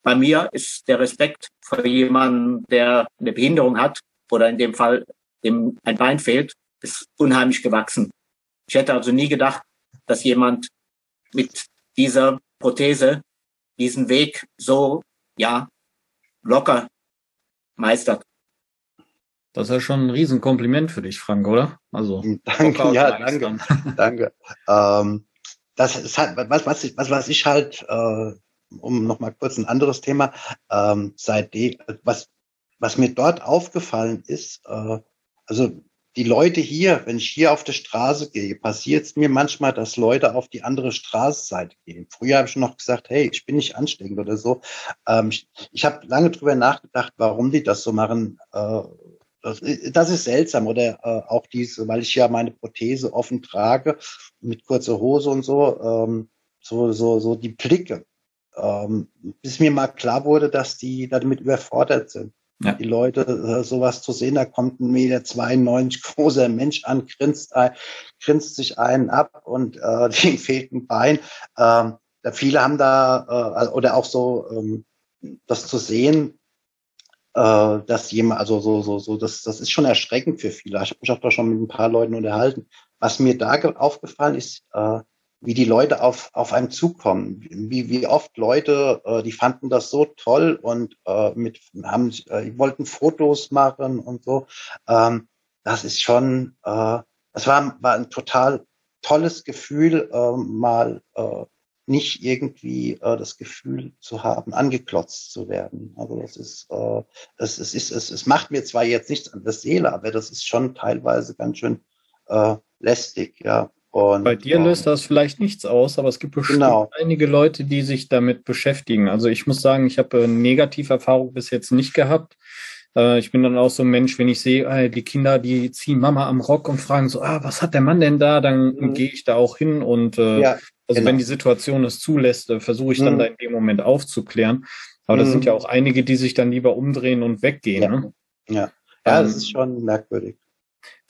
bei mir ist der Respekt vor jemandem, der eine Behinderung hat oder in dem Fall dem ein Bein fehlt, ist unheimlich gewachsen. Ich hätte also nie gedacht, dass jemand mit dieser Prothese diesen Weg so, ja, locker meistert. Das ist ja schon ein Riesenkompliment für dich, Frank, oder? Also *laughs* danke, ja, danke, *laughs* danke. Ähm, das ist halt was, was ich, was, was ich halt, äh, um noch mal kurz ein anderes Thema, ähm, seitdem, was, was mir dort aufgefallen ist, äh, also die Leute hier, wenn ich hier auf der Straße gehe, passiert es mir manchmal, dass Leute auf die andere Straßenseite gehen. Früher habe ich noch gesagt, hey, ich bin nicht ansteckend oder so. Ähm, ich ich habe lange drüber nachgedacht, warum die das so machen. Äh, das, das, ist seltsam oder äh, auch diese, weil ich ja meine Prothese offen trage mit kurzer Hose und so, ähm, so so so die Blicke, ähm, bis mir mal klar wurde, dass die damit überfordert sind. Ja. Die Leute, äh, sowas zu sehen, da kommt ein Meter 92 großer Mensch an, grinst, ein, grinst sich einen ab und äh, *laughs* dem fehlt ein Bein. Ähm, viele haben da, äh, oder auch so, ähm, das zu sehen, äh, dass jemand, also so, so, so, das, das ist schon erschreckend für viele. Ich habe mich auch da schon mit ein paar Leuten unterhalten. Was mir da aufgefallen ist, äh, wie die Leute auf, auf einem zukommen, wie, wie oft Leute, äh, die fanden das so toll und äh, mit haben, äh, wollten Fotos machen und so. Ähm, das ist schon, äh, das war, war ein total tolles Gefühl, äh, mal äh, nicht irgendwie äh, das Gefühl zu haben, angeklotzt zu werden. Also das ist, äh, das ist, ist es, es macht mir zwar jetzt nichts an der Seele, aber das ist schon teilweise ganz schön äh, lästig, ja. Und, Bei dir löst das vielleicht nichts aus, aber es gibt bestimmt genau. einige Leute, die sich damit beschäftigen. Also ich muss sagen, ich habe Negativerfahrung bis jetzt nicht gehabt. Äh, ich bin dann auch so ein Mensch, wenn ich sehe, die Kinder, die ziehen Mama am Rock und fragen so, ah, was hat der Mann denn da? Dann mhm. gehe ich da auch hin und äh, ja, also genau. wenn die Situation es zulässt, äh, versuche ich dann mhm. da in dem Moment aufzuklären. Aber mhm. das sind ja auch einige, die sich dann lieber umdrehen und weggehen. Ja, ne? ja. ja das ähm, ist schon merkwürdig.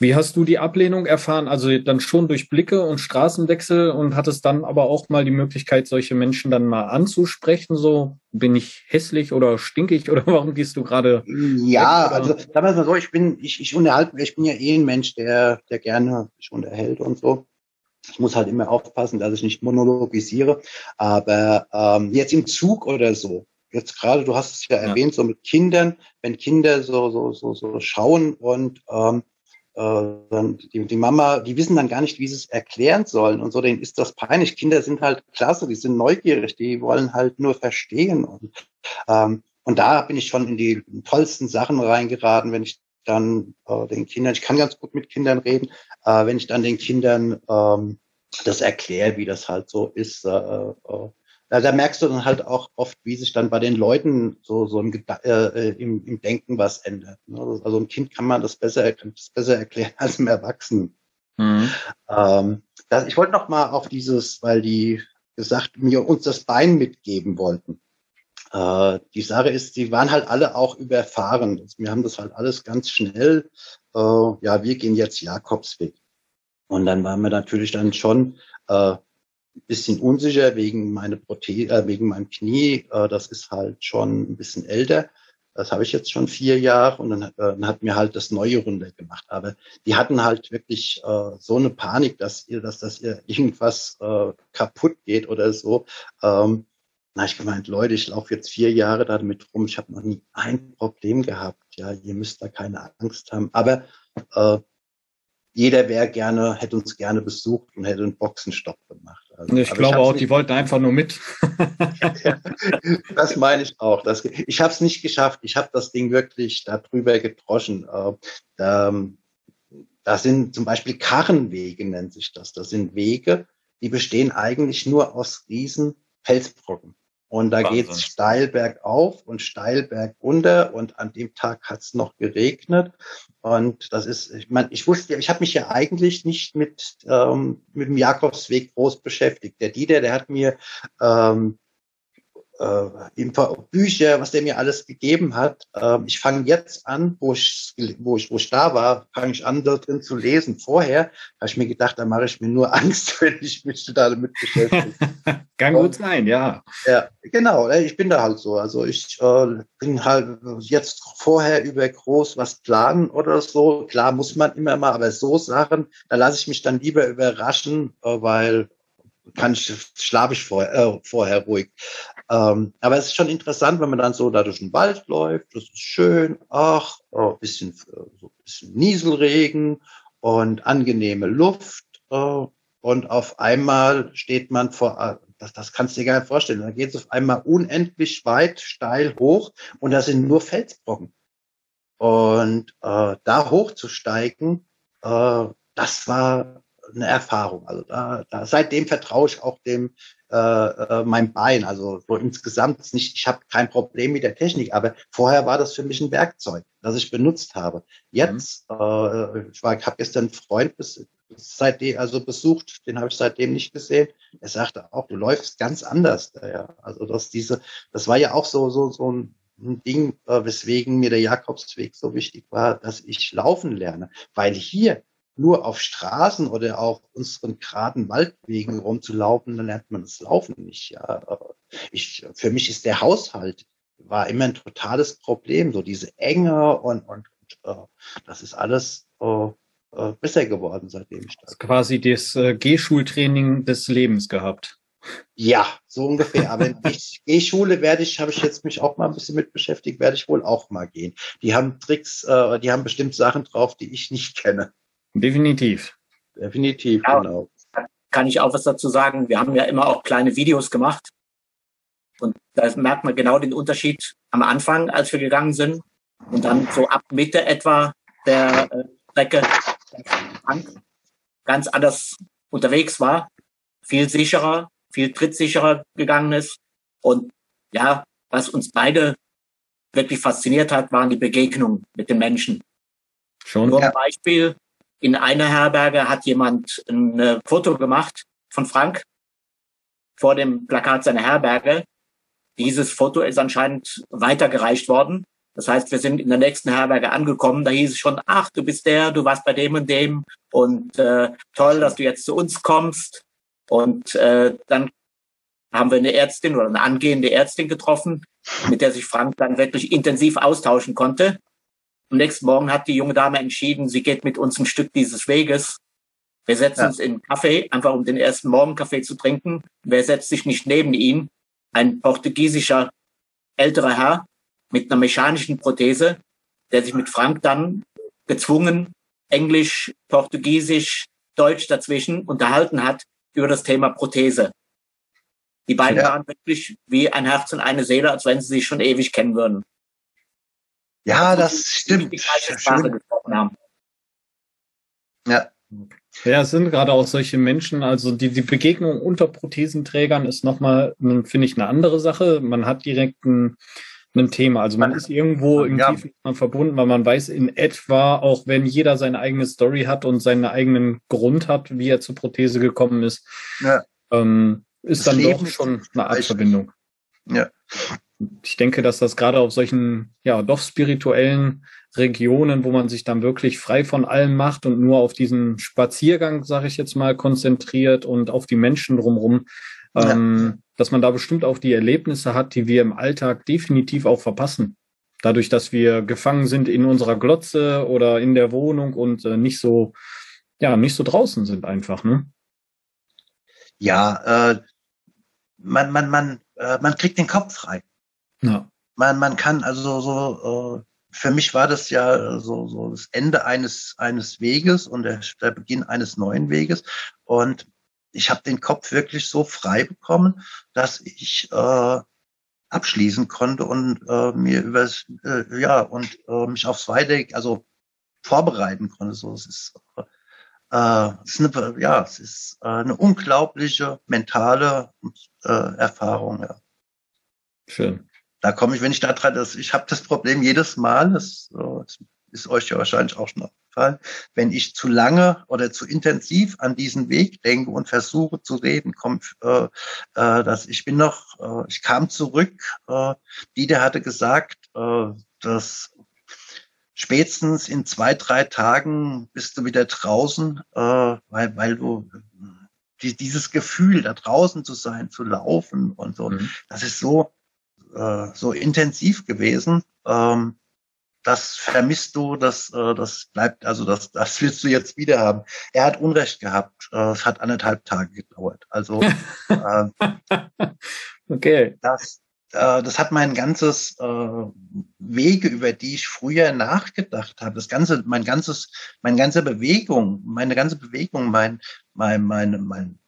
Wie hast du die Ablehnung erfahren? Also dann schon durch Blicke und Straßenwechsel und hattest dann aber auch mal die Möglichkeit, solche Menschen dann mal anzusprechen? So, bin ich hässlich oder stinkig oder *laughs* warum gehst du gerade? Ja, also sagen wir mal so, ich bin, ich, ich unterhalte, ich bin ja eh ein Mensch, der, der gerne sich unterhält und so. Ich muss halt immer aufpassen, dass ich nicht monologisiere. Aber ähm, jetzt im Zug oder so, jetzt gerade, du hast es ja, ja, erwähnt, so mit Kindern, wenn Kinder so, so, so, so schauen und ähm, äh, die, die Mama, die wissen dann gar nicht, wie sie es erklären sollen und so, denen ist das peinlich. Kinder sind halt klasse, die sind neugierig, die wollen halt nur verstehen und ähm, und da bin ich schon in die tollsten Sachen reingeraten, wenn ich dann äh, den Kindern, ich kann ganz gut mit Kindern reden, äh, wenn ich dann den Kindern ähm, das erkläre, wie das halt so ist, äh, äh, da, da merkst du dann halt auch oft, wie sich dann bei den Leuten so, so im, äh, äh, im, im Denken was ändert. Ne? Also ein Kind kann man das besser, das besser erklären *laughs* als einem Erwachsenen. Mhm. Ähm, das, ich wollte noch mal auf dieses, weil die gesagt mir uns das Bein mitgeben wollten. Äh, die Sache ist, die waren halt alle auch überfahren. Wir haben das halt alles ganz schnell. Äh, ja, wir gehen jetzt Jakobsweg. Und dann waren wir natürlich dann schon äh, bisschen unsicher wegen meiner Prothese, äh, wegen meinem Knie. Äh, das ist halt schon ein bisschen älter. Das habe ich jetzt schon vier Jahre und dann, äh, dann hat mir halt das neue runter gemacht. Aber die hatten halt wirklich äh, so eine Panik, dass ihr, dass das ihr irgendwas äh, kaputt geht oder so. Ähm, na, ich gemeint, Leute, ich laufe jetzt vier Jahre damit rum. Ich habe noch nie ein Problem gehabt. Ja, ihr müsst da keine Angst haben. Aber äh, jeder wäre gerne, hätte uns gerne besucht und hätte einen Boxenstopp gemacht. Also, ich glaube ich auch, die wollten einfach nur mit. *laughs* das meine ich auch. Das, ich habe es nicht geschafft. Ich habe das Ding wirklich darüber gedroschen. Äh, da, da sind zum Beispiel Karrenwege, nennt sich das. Das sind Wege, die bestehen eigentlich nur aus riesen Felsbrocken. Und da geht es steil bergauf und steil bergunter und an dem Tag hat es noch geregnet. Und das ist, ich meine, ich wusste, ich habe mich ja eigentlich nicht mit, ähm, mit dem Jakobsweg groß beschäftigt. Der Dieter, der hat mir ähm, äh, Bücher, was der mir alles gegeben hat. Äh, ich fange jetzt an, wo ich, wo ich, wo ich da war, fange ich an, dort drin zu lesen. Vorher habe ich mir gedacht, da mache ich mir nur *laughs* Angst, wenn ich mich da damit beschäftige. *laughs* Kann gut sein, ja. Ja, genau. Ich bin da halt so. Also ich äh, bin halt jetzt vorher über groß was planen oder so. Klar muss man immer mal, aber so Sachen, da lasse ich mich dann lieber überraschen, äh, weil kann ich, schlafe ich vorher, äh, vorher ruhig. Ähm, aber es ist schon interessant, wenn man dann so da durch den Wald läuft, das ist schön, ach, oh, bisschen, so bisschen Nieselregen und angenehme Luft. Äh, und auf einmal steht man vor, äh, das, das kannst du dir gar nicht vorstellen, da geht es auf einmal unendlich weit, steil hoch und da sind nur Felsbrocken. Und äh, da hochzusteigen, äh, das war eine Erfahrung. Also da, da seitdem vertraue ich auch dem äh, äh, mein Bein. Also so insgesamt ist nicht, ich habe kein Problem mit der Technik, aber vorher war das für mich ein Werkzeug, das ich benutzt habe. Jetzt, mhm. äh, ich war, ich habe gestern einen Freund bis, seitdem also besucht, den habe ich seitdem nicht gesehen. Er sagte auch, du läufst ganz anders. Ja. Also das diese, das war ja auch so so so ein ein Ding, äh, weswegen mir der Jakobsweg so wichtig war, dass ich laufen lerne. Weil hier nur auf Straßen oder auf unseren geraden Waldwegen rumzulaufen, dann lernt man das Laufen nicht. Ja, ich, für mich ist der Haushalt war immer ein totales Problem, so diese Enge und, und, und uh, das ist alles uh, uh, besser geworden, seitdem ich das. Quasi das äh, Gehschultraining des Lebens gehabt. Ja, so ungefähr. Aber ich *laughs* Gehschule werde ich, habe ich jetzt mich auch mal ein bisschen mit beschäftigt, werde ich wohl auch mal gehen. Die haben Tricks, äh, die haben bestimmt Sachen drauf, die ich nicht kenne. Definitiv. Definitiv, ja, genau. Kann ich auch was dazu sagen? Wir haben ja immer auch kleine Videos gemacht. Und da merkt man genau den Unterschied am Anfang, als wir gegangen sind. Und dann so ab Mitte etwa der äh, Strecke ganz anders unterwegs war. Viel sicherer, viel trittsicherer gegangen ist. Und ja, was uns beide wirklich fasziniert hat, waren die Begegnungen mit den Menschen. Schon. Nur ein Beispiel, in einer Herberge hat jemand ein Foto gemacht von Frank vor dem Plakat seiner Herberge. Dieses Foto ist anscheinend weitergereicht worden. Das heißt, wir sind in der nächsten Herberge angekommen. Da hieß es schon, ach, du bist der, du warst bei dem und dem und äh, toll, dass du jetzt zu uns kommst. Und äh, dann haben wir eine Ärztin oder eine angehende Ärztin getroffen, mit der sich Frank dann wirklich intensiv austauschen konnte. Am nächsten Morgen hat die junge Dame entschieden, sie geht mit uns ein Stück dieses Weges. Wir setzen ja. uns in einen Kaffee, einfach um den ersten Morgenkaffee zu trinken. Wer setzt sich nicht neben ihn? Ein portugiesischer älterer Herr mit einer mechanischen Prothese, der sich mit Frank dann gezwungen Englisch, Portugiesisch, Deutsch dazwischen unterhalten hat über das Thema Prothese. Die beiden ja. waren wirklich wie ein Herz und eine Seele, als wenn sie sich schon ewig kennen würden. Ja, das stimmt. Die Sprache gesprochen haben. Ja. Ja, es sind gerade auch solche Menschen, also die, die Begegnung unter Prothesenträgern ist nochmal, finde ich, eine andere Sache. Man hat direkt ein, ein Thema. Also man ist irgendwo im ja. Tiefen verbunden, weil man weiß in etwa, auch wenn jeder seine eigene Story hat und seinen eigenen Grund hat, wie er zur Prothese gekommen ist, ja. ähm, ist das dann Leben doch schon eine Art Verbindung. Ja ich denke, dass das gerade auf solchen, ja, doch spirituellen Regionen, wo man sich dann wirklich frei von allem macht und nur auf diesen Spaziergang, sage ich jetzt mal, konzentriert und auf die Menschen drumherum, ja. ähm, dass man da bestimmt auch die Erlebnisse hat, die wir im Alltag definitiv auch verpassen. Dadurch, dass wir gefangen sind in unserer Glotze oder in der Wohnung und äh, nicht so, ja, nicht so draußen sind einfach, ne? Ja, äh, man, man, man, äh, man kriegt den Kopf frei. Ja. Man, man kann also so, äh, für mich war das ja so, so das Ende eines, eines Weges und der, der Beginn eines neuen Weges. Und ich habe den Kopf wirklich so frei bekommen, dass ich äh, abschließen konnte und äh, mir über äh, ja und äh, mich aufs Weiter also vorbereiten konnte. So, es ist, äh, es ist eine, ja, es ist äh, eine unglaubliche mentale äh, Erfahrung. Ja. Schön. Da komme ich, wenn ich da dran, das, ich habe das Problem jedes Mal, das, das ist euch ja wahrscheinlich auch schon aufgefallen, wenn ich zu lange oder zu intensiv an diesen Weg denke und versuche zu reden, kommt, äh, äh, dass ich bin noch, äh, ich kam zurück, äh, Dieter hatte gesagt, äh, dass spätestens in zwei, drei Tagen bist du wieder draußen, äh, weil, weil du die, dieses Gefühl, da draußen zu sein, zu laufen und so, mhm. das ist so, äh, so intensiv gewesen. Ähm, das vermisst du, das, äh, das bleibt, also das, das willst du jetzt wieder haben. Er hat Unrecht gehabt. Äh, es hat anderthalb Tage gedauert. Also *laughs* äh, okay. Das, äh, das hat mein ganzes äh, Wege, über die ich früher nachgedacht habe, das ganze, mein ganzes, meine ganze Bewegung, meine ganze Bewegung, mein, mein, mein, mein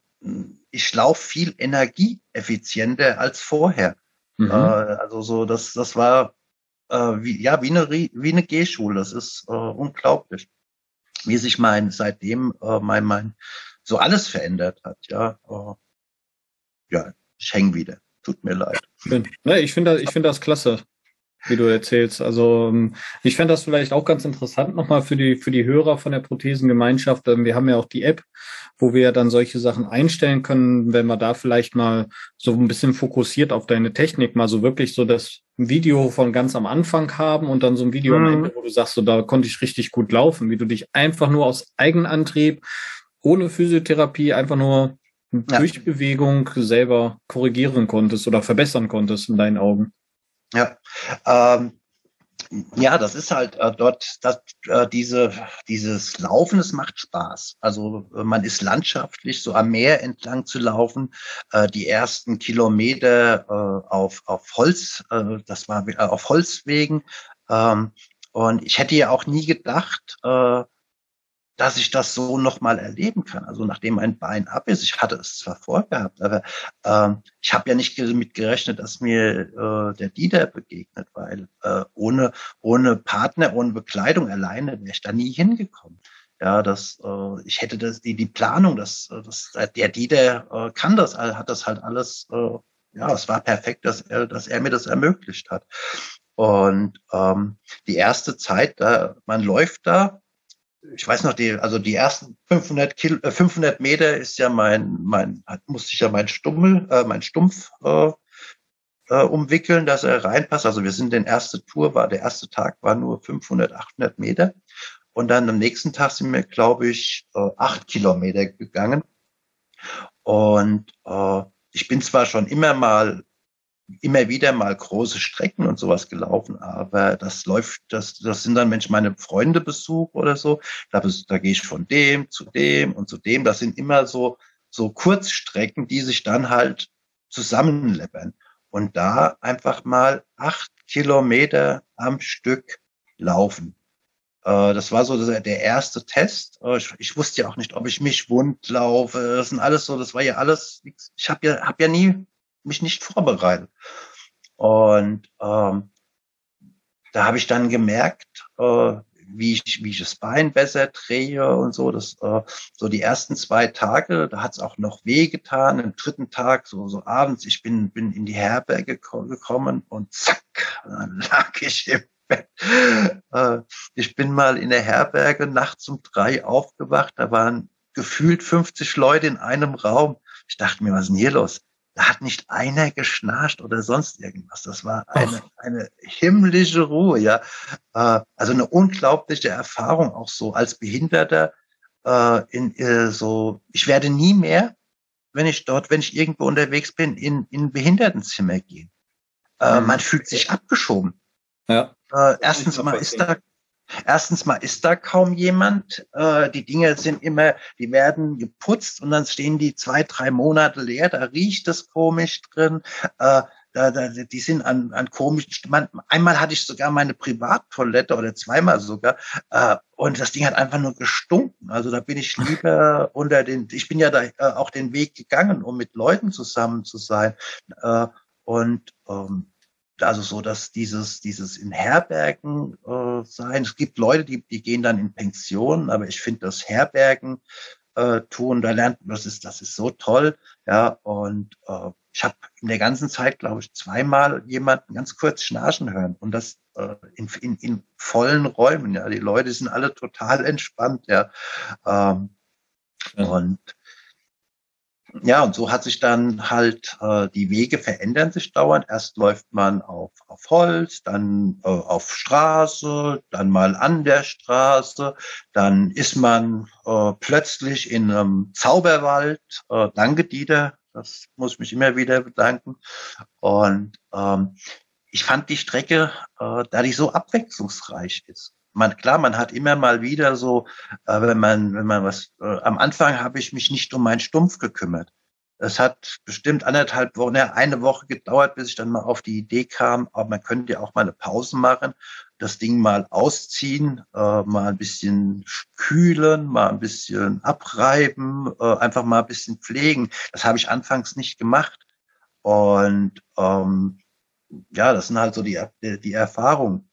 ich laufe viel energieeffizienter als vorher. Mhm. Äh, also so, das, das war äh, wie, ja wie eine wie eine Gehschule. Das ist äh, unglaublich, wie sich mein seitdem äh, mein mein so alles verändert hat. Ja, äh, ja, ich häng wieder. Tut mir leid. Schön. Ne, ich finde ich finde das klasse wie du erzählst. Also ähm, ich fände das vielleicht auch ganz interessant nochmal für die, für die Hörer von der Prothesengemeinschaft. Ähm, wir haben ja auch die App, wo wir dann solche Sachen einstellen können, wenn wir da vielleicht mal so ein bisschen fokussiert auf deine Technik, mal so wirklich so das Video von ganz am Anfang haben und dann so ein Video mhm. am Ende, wo du sagst, so da konnte ich richtig gut laufen, wie du dich einfach nur aus Eigenantrieb, ohne Physiotherapie, einfach nur ja. durch Bewegung selber korrigieren konntest oder verbessern konntest in deinen Augen. Ja, ähm, ja, das ist halt äh, dort, das, äh, diese, dieses Laufen, es macht Spaß. Also äh, man ist landschaftlich so am Meer entlang zu laufen. Äh, die ersten Kilometer äh, auf, auf Holz, äh, das war äh, auf Holzwegen. Ähm, und ich hätte ja auch nie gedacht, äh, dass ich das so nochmal erleben kann. Also nachdem mein Bein ab ist, ich hatte es zwar vorgehabt, aber ähm, ich habe ja nicht damit gerechnet, dass mir äh, der Dieter begegnet, weil äh, ohne, ohne Partner, ohne Bekleidung alleine wäre ich da nie hingekommen. Ja, das, äh, ich hätte das, die, die Planung, das, das, der Dieter äh, kann das, hat das halt alles, äh, ja, es war perfekt, dass er, dass er mir das ermöglicht hat. Und ähm, die erste Zeit, da, man läuft da, ich weiß noch, die, also die ersten 500, Kilo, äh, 500 Meter ist ja mein, mein, musste ich ja mein Stummel, äh, mein Stumpf äh, äh, umwickeln, dass er reinpasst. Also wir sind den erste Tour war, der erste Tag war nur 500, 800 Meter. Und dann am nächsten Tag sind wir, glaube ich, äh, acht Kilometer gegangen. Und äh, ich bin zwar schon immer mal immer wieder mal große Strecken und sowas gelaufen, aber das läuft, das, das sind dann, wenn ich meine Freunde besuche oder so, da, da gehe ich von dem zu dem und zu dem. Das sind immer so, so Kurzstrecken, die sich dann halt zusammenleppern. Und da einfach mal acht Kilometer am Stück laufen. Äh, das war so der erste Test. Äh, ich, ich, wusste ja auch nicht, ob ich mich wund laufe. Das sind alles so, das war ja alles, ich habe ja, hab ja nie mich nicht vorbereitet. Und ähm, da habe ich dann gemerkt, äh, wie ich, wie ich das Bein besser drehe und so. Das, äh, so die ersten zwei Tage, da hat es auch noch weh getan. Im dritten Tag, so, so abends, ich bin, bin in die Herberge gekommen und zack, dann *laughs* lag ich im Bett. Äh, ich bin mal in der Herberge nachts um drei aufgewacht. Da waren gefühlt 50 Leute in einem Raum. Ich dachte mir, was ist denn hier los? Da hat nicht einer geschnarcht oder sonst irgendwas. Das war eine, eine himmlische Ruhe, ja. Äh, also eine unglaubliche Erfahrung auch so als Behinderter äh, in äh, so. Ich werde nie mehr, wenn ich dort, wenn ich irgendwo unterwegs bin, in in ein Behindertenzimmer gehen. Mhm. Man fühlt sich abgeschoben. Ja. Erstens mal ist da Erstens mal ist da kaum jemand. Äh, die Dinge sind immer, die werden geputzt und dann stehen die zwei, drei Monate leer. Da riecht es komisch drin. Äh, da, da, die sind an, an komischen, man, einmal hatte ich sogar meine Privattoilette oder zweimal sogar, äh, und das Ding hat einfach nur gestunken. Also da bin ich lieber *laughs* unter den, ich bin ja da äh, auch den Weg gegangen, um mit Leuten zusammen zu sein. Äh, und ähm, also so, dass dieses, dieses in Herbergen äh, sein. Es gibt Leute, die, die gehen dann in Pensionen, aber ich finde das Herbergen äh, tun, da lernt man, das ist, das ist so toll. Ja, und äh, ich habe in der ganzen Zeit, glaube ich, zweimal jemanden ganz kurz schnarchen hören und das äh, in, in, in vollen Räumen. Ja, die Leute sind alle total entspannt. Ja, ähm, ja. und ja, und so hat sich dann halt äh, die Wege verändern sich dauernd. Erst läuft man auf, auf Holz, dann äh, auf Straße, dann mal an der Straße, dann ist man äh, plötzlich in einem Zauberwald. Äh, danke, Dieter, das muss ich mich immer wieder bedanken. Und ähm, ich fand die Strecke, äh, da die so abwechslungsreich ist. Man, klar, man hat immer mal wieder so, äh, wenn man, wenn man was, äh, am Anfang habe ich mich nicht um meinen Stumpf gekümmert. Es hat bestimmt anderthalb Wochen, ja, eine Woche gedauert, bis ich dann mal auf die Idee kam, aber man könnte ja auch mal eine Pause machen, das Ding mal ausziehen, äh, mal ein bisschen kühlen, mal ein bisschen abreiben, äh, einfach mal ein bisschen pflegen. Das habe ich anfangs nicht gemacht. Und ähm, ja, das sind halt so die, die Erfahrungen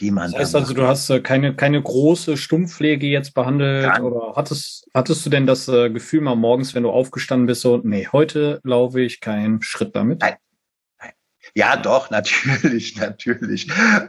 die man. Das heißt also, du hast äh, keine, keine große Stumpfpflege jetzt behandelt Nein. oder hattest, hattest du denn das äh, Gefühl mal morgens, wenn du aufgestanden bist, so, nee, heute laufe ich keinen Schritt damit? Nein. Ja, doch, *laughs* natürlich, natürlich.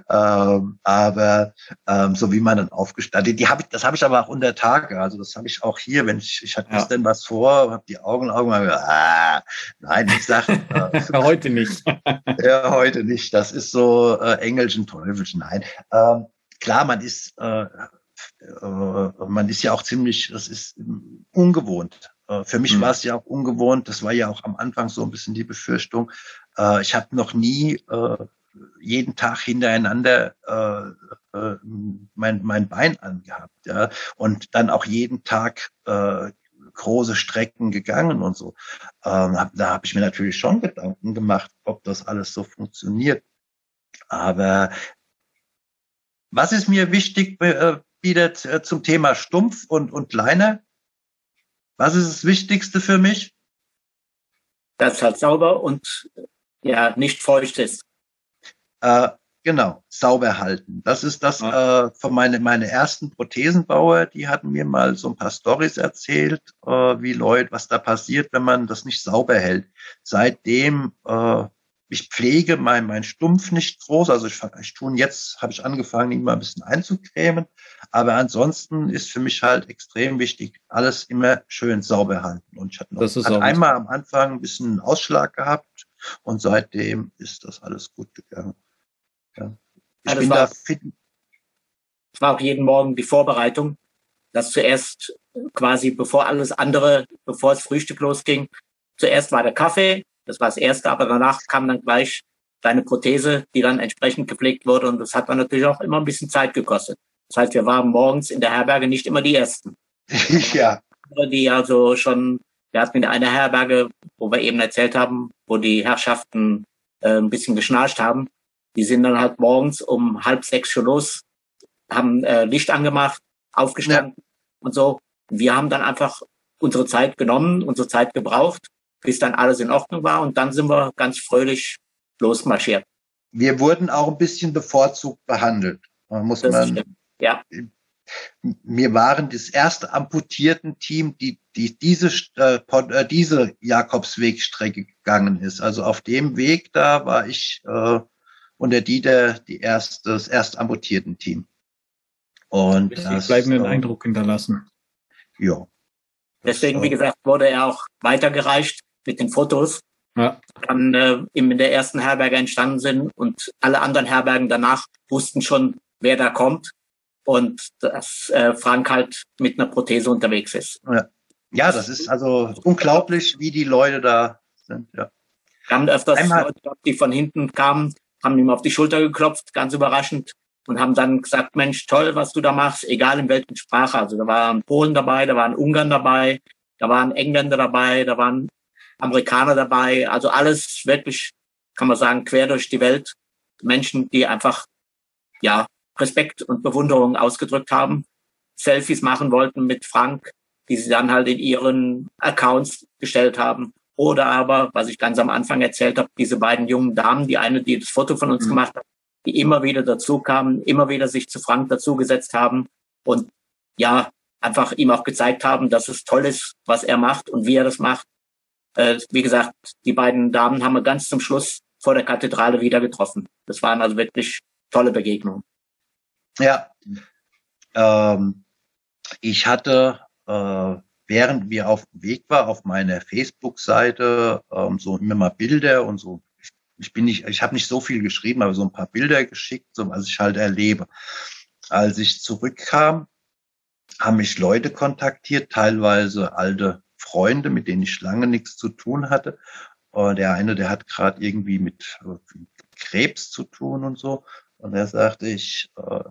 Ähm, aber ähm, so wie man dann aufgestanden, die, habe ich, das habe ich aber auch unter Tage. Also das habe ich auch hier, wenn ich, ich hatte ja. denn was vor, habe die Augen, Augen, ah, nein, ich sage *laughs* äh, heute nicht. *laughs* ja, heute nicht. Das ist so äh, Engelchen, Teufelchen. Nein, ähm, klar, man ist, äh, äh, man ist ja auch ziemlich, das ist ungewohnt. Äh, für mich mhm. war es ja auch ungewohnt. Das war ja auch am Anfang so ein bisschen die Befürchtung. Äh, ich habe noch nie äh, jeden Tag hintereinander äh, äh, mein, mein Bein angehabt. Ja? Und dann auch jeden Tag äh, große Strecken gegangen und so. Ähm, hab, da habe ich mir natürlich schon Gedanken gemacht, ob das alles so funktioniert. Aber was ist mir wichtig äh, wieder zum Thema Stumpf und, und Leiner? Was ist das Wichtigste für mich? Dass es halt sauber und ja nicht feucht ist. Äh, genau, sauber halten. Das ist das äh, von meine meine ersten Prothesenbauer, die hatten mir mal so ein paar Stories erzählt, äh, wie Leute, was da passiert, wenn man das nicht sauber hält. Seitdem äh, ich pflege mein, mein Stumpf nicht groß. Also ich, ich tun jetzt, habe ich angefangen, ihn mal ein bisschen einzucremen. Aber ansonsten ist für mich halt extrem wichtig, alles immer schön sauber halten. Und ich hatte noch hatte einmal am Anfang ein bisschen einen Ausschlag gehabt und seitdem ist das alles gut gegangen. Ja. Ich ja, bin war, da fit. Es war auch jeden Morgen die Vorbereitung, dass zuerst quasi, bevor alles andere, bevor das Frühstück losging, zuerst war der Kaffee, das war das Erste, aber danach kam dann gleich deine Prothese, die dann entsprechend gepflegt wurde. Und das hat dann natürlich auch immer ein bisschen Zeit gekostet. Das heißt, wir waren morgens in der Herberge nicht immer die Ersten. *laughs* ja. Die also schon, wir hatten in einer Herberge, wo wir eben erzählt haben, wo die Herrschaften äh, ein bisschen geschnarcht haben. Die sind dann halt morgens um halb sechs schon los, haben äh, Licht angemacht, aufgestanden ja. und so. Wir haben dann einfach unsere Zeit genommen, unsere Zeit gebraucht bis dann alles in Ordnung war. Und dann sind wir ganz fröhlich losmarschiert. Wir wurden auch ein bisschen bevorzugt behandelt. Muss das man, stimmt. ja. Wir waren das erste amputierten Team, die, die diese, äh, äh, diese Jakobswegstrecke gegangen ist. Also auf dem Weg da war ich äh, und der Dieter die erste, das erste amputierten Team. Und das bleibenden äh, Eindruck hinterlassen. Ja. Deswegen, wie gesagt, wurde er auch weitergereicht mit den Fotos, ja. dann äh, in der ersten Herberge entstanden sind und alle anderen Herbergen danach wussten schon, wer da kommt und dass äh, Frank halt mit einer Prothese unterwegs ist. Ja. ja, das ist also unglaublich, wie die Leute da sind. Ja. Wir haben öfters Einmal. Leute, die von hinten kamen, haben ihm auf die Schulter geklopft, ganz überraschend, und haben dann gesagt, Mensch, toll, was du da machst, egal in welchen Sprache. Also da waren Polen dabei, da waren Ungarn dabei, da waren Engländer dabei, da waren Amerikaner dabei, also alles wirklich kann man sagen, quer durch die Welt Menschen, die einfach, ja, Respekt und Bewunderung ausgedrückt haben, Selfies machen wollten mit Frank, die sie dann halt in ihren Accounts gestellt haben. Oder aber, was ich ganz am Anfang erzählt habe, diese beiden jungen Damen, die eine, die das Foto von uns mhm. gemacht hat, die immer wieder dazu kamen, immer wieder sich zu Frank dazugesetzt haben und ja, einfach ihm auch gezeigt haben, dass es toll ist, was er macht und wie er das macht. Äh, wie gesagt, die beiden Damen haben wir ganz zum Schluss vor der Kathedrale wieder getroffen. Das waren also wirklich tolle Begegnungen. Ja, ähm, ich hatte, äh, während wir auf dem Weg war, auf meiner Facebook-Seite ähm, so immer mal Bilder und so. Ich, bin nicht, ich habe nicht so viel geschrieben, aber so ein paar Bilder geschickt, so was ich halt erlebe. Als ich zurückkam, haben mich Leute kontaktiert, teilweise alte Freunde, mit denen ich lange nichts zu tun hatte. Der eine, der hat gerade irgendwie mit äh, Krebs zu tun und so. Und er sagte, ich, äh,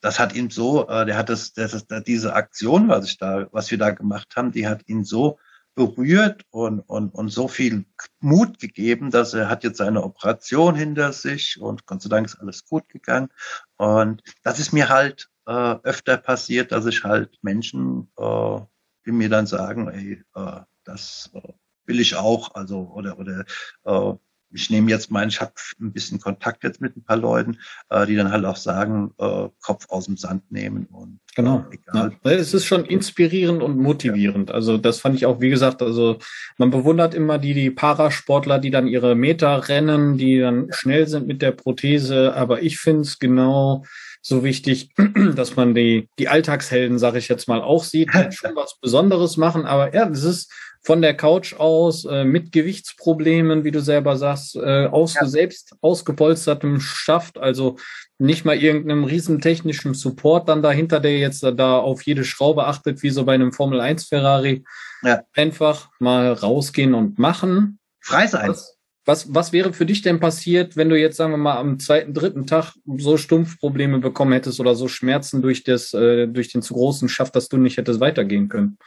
das hat ihn so, äh, der hat das, das, das, diese Aktion, was ich da, was wir da gemacht haben, die hat ihn so berührt und, und, und so viel Mut gegeben, dass er hat jetzt seine Operation hinter sich und Gott sei Dank ist alles gut gegangen. Und das ist mir halt äh, öfter passiert, dass ich halt Menschen, äh, die mir dann sagen, ey, äh, das äh, will ich auch, also oder oder äh, ich nehme jetzt mal, ich habe ein bisschen Kontakt jetzt mit ein paar Leuten, äh, die dann halt auch sagen, äh, Kopf aus dem Sand nehmen und genau. Äh, egal. Ja, es ist schon inspirierend und motivierend. Ja. Also das fand ich auch, wie gesagt, also man bewundert immer die, die Parasportler, die dann ihre Meter rennen, die dann schnell sind mit der Prothese, aber ich finde es genau so wichtig, *clears throat* dass man die, die Alltagshelden, sage ich jetzt mal, auch sieht, die *laughs* schon was Besonderes machen, aber ja, das ist von der Couch aus äh, mit Gewichtsproblemen, wie du selber sagst, äh, aus ja. selbst ausgepolstertem Schaft, also nicht mal irgendeinem riesen technischen Support dann dahinter, der jetzt da auf jede Schraube achtet, wie so bei einem Formel 1 Ferrari. Ja. Einfach mal rausgehen und machen. Frei sein. Was, was, was wäre für dich denn passiert, wenn du jetzt, sagen wir mal, am zweiten, dritten Tag so Stumpfprobleme bekommen hättest oder so Schmerzen durch das, äh, durch den zu großen Schaft, dass du nicht hättest weitergehen können?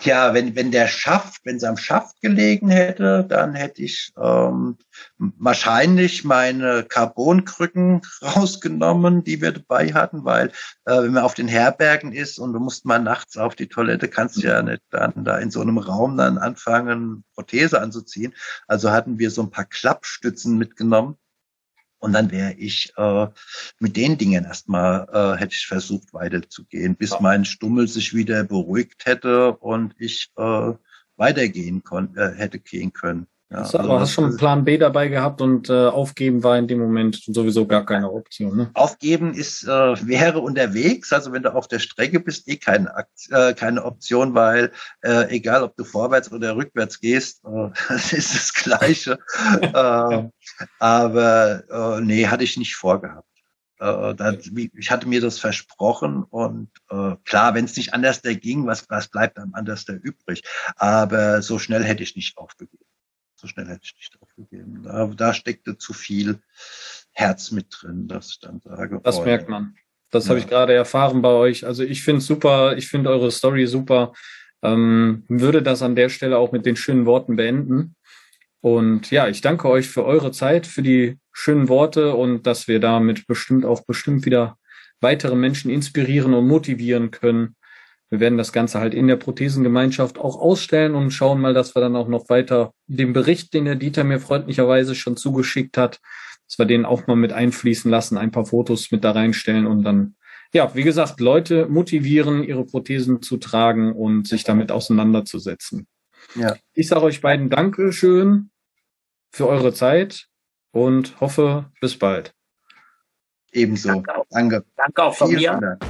Tja, wenn, wenn der Schaft, wenn es am Schaft gelegen hätte, dann hätte ich ähm, wahrscheinlich meine Carbonkrücken *laughs* rausgenommen, die wir dabei hatten, weil äh, wenn man auf den Herbergen ist und du musst mal nachts auf die Toilette, kannst du ja nicht dann da in so einem Raum dann anfangen, Prothese anzuziehen. Also hatten wir so ein paar Klappstützen mitgenommen und dann wäre ich äh, mit den Dingen erstmal, äh, hätte ich versucht weiterzugehen, bis ja. mein Stummel sich wieder beruhigt hätte und ich äh, weitergehen konnte, äh, hätte gehen können. Ja, also aber hast schon einen Plan B dabei gehabt und äh, aufgeben war in dem Moment sowieso gar keine Option. Ne? Aufgeben ist äh, wäre unterwegs, also wenn du auf der Strecke bist, eh keine, äh, keine Option, weil äh, egal ob du vorwärts oder rückwärts gehst, äh, *laughs* das ist das Gleiche. *laughs* äh, aber äh, nee, hatte ich nicht vorgehabt. Äh, da, ich hatte mir das versprochen und äh, klar, wenn es nicht anders da ging, was, was bleibt am anders da übrig? Aber so schnell hätte ich nicht aufgegeben so schnell hätte ich nicht aufgegeben. Da, da steckte zu viel Herz mit drin, dass ich dann sage. Das oh, merkt man. Das ja. habe ich gerade erfahren bei euch. Also ich finde super, ich finde eure Story super. Ähm, würde das an der Stelle auch mit den schönen Worten beenden. Und ja, ich danke euch für eure Zeit, für die schönen Worte und dass wir damit bestimmt auch bestimmt wieder weitere Menschen inspirieren und motivieren können, wir werden das Ganze halt in der Prothesengemeinschaft auch ausstellen und schauen mal, dass wir dann auch noch weiter den Bericht, den der Dieter mir freundlicherweise schon zugeschickt hat, dass wir den auch mal mit einfließen lassen, ein paar Fotos mit da reinstellen und dann, ja, wie gesagt, Leute motivieren, ihre Prothesen zu tragen und sich damit auseinanderzusetzen. Ja. Ich sage euch beiden Dankeschön für eure Zeit und hoffe, bis bald. Ebenso. Danke auch, Danke. Danke auch von Vielen mir. Dank.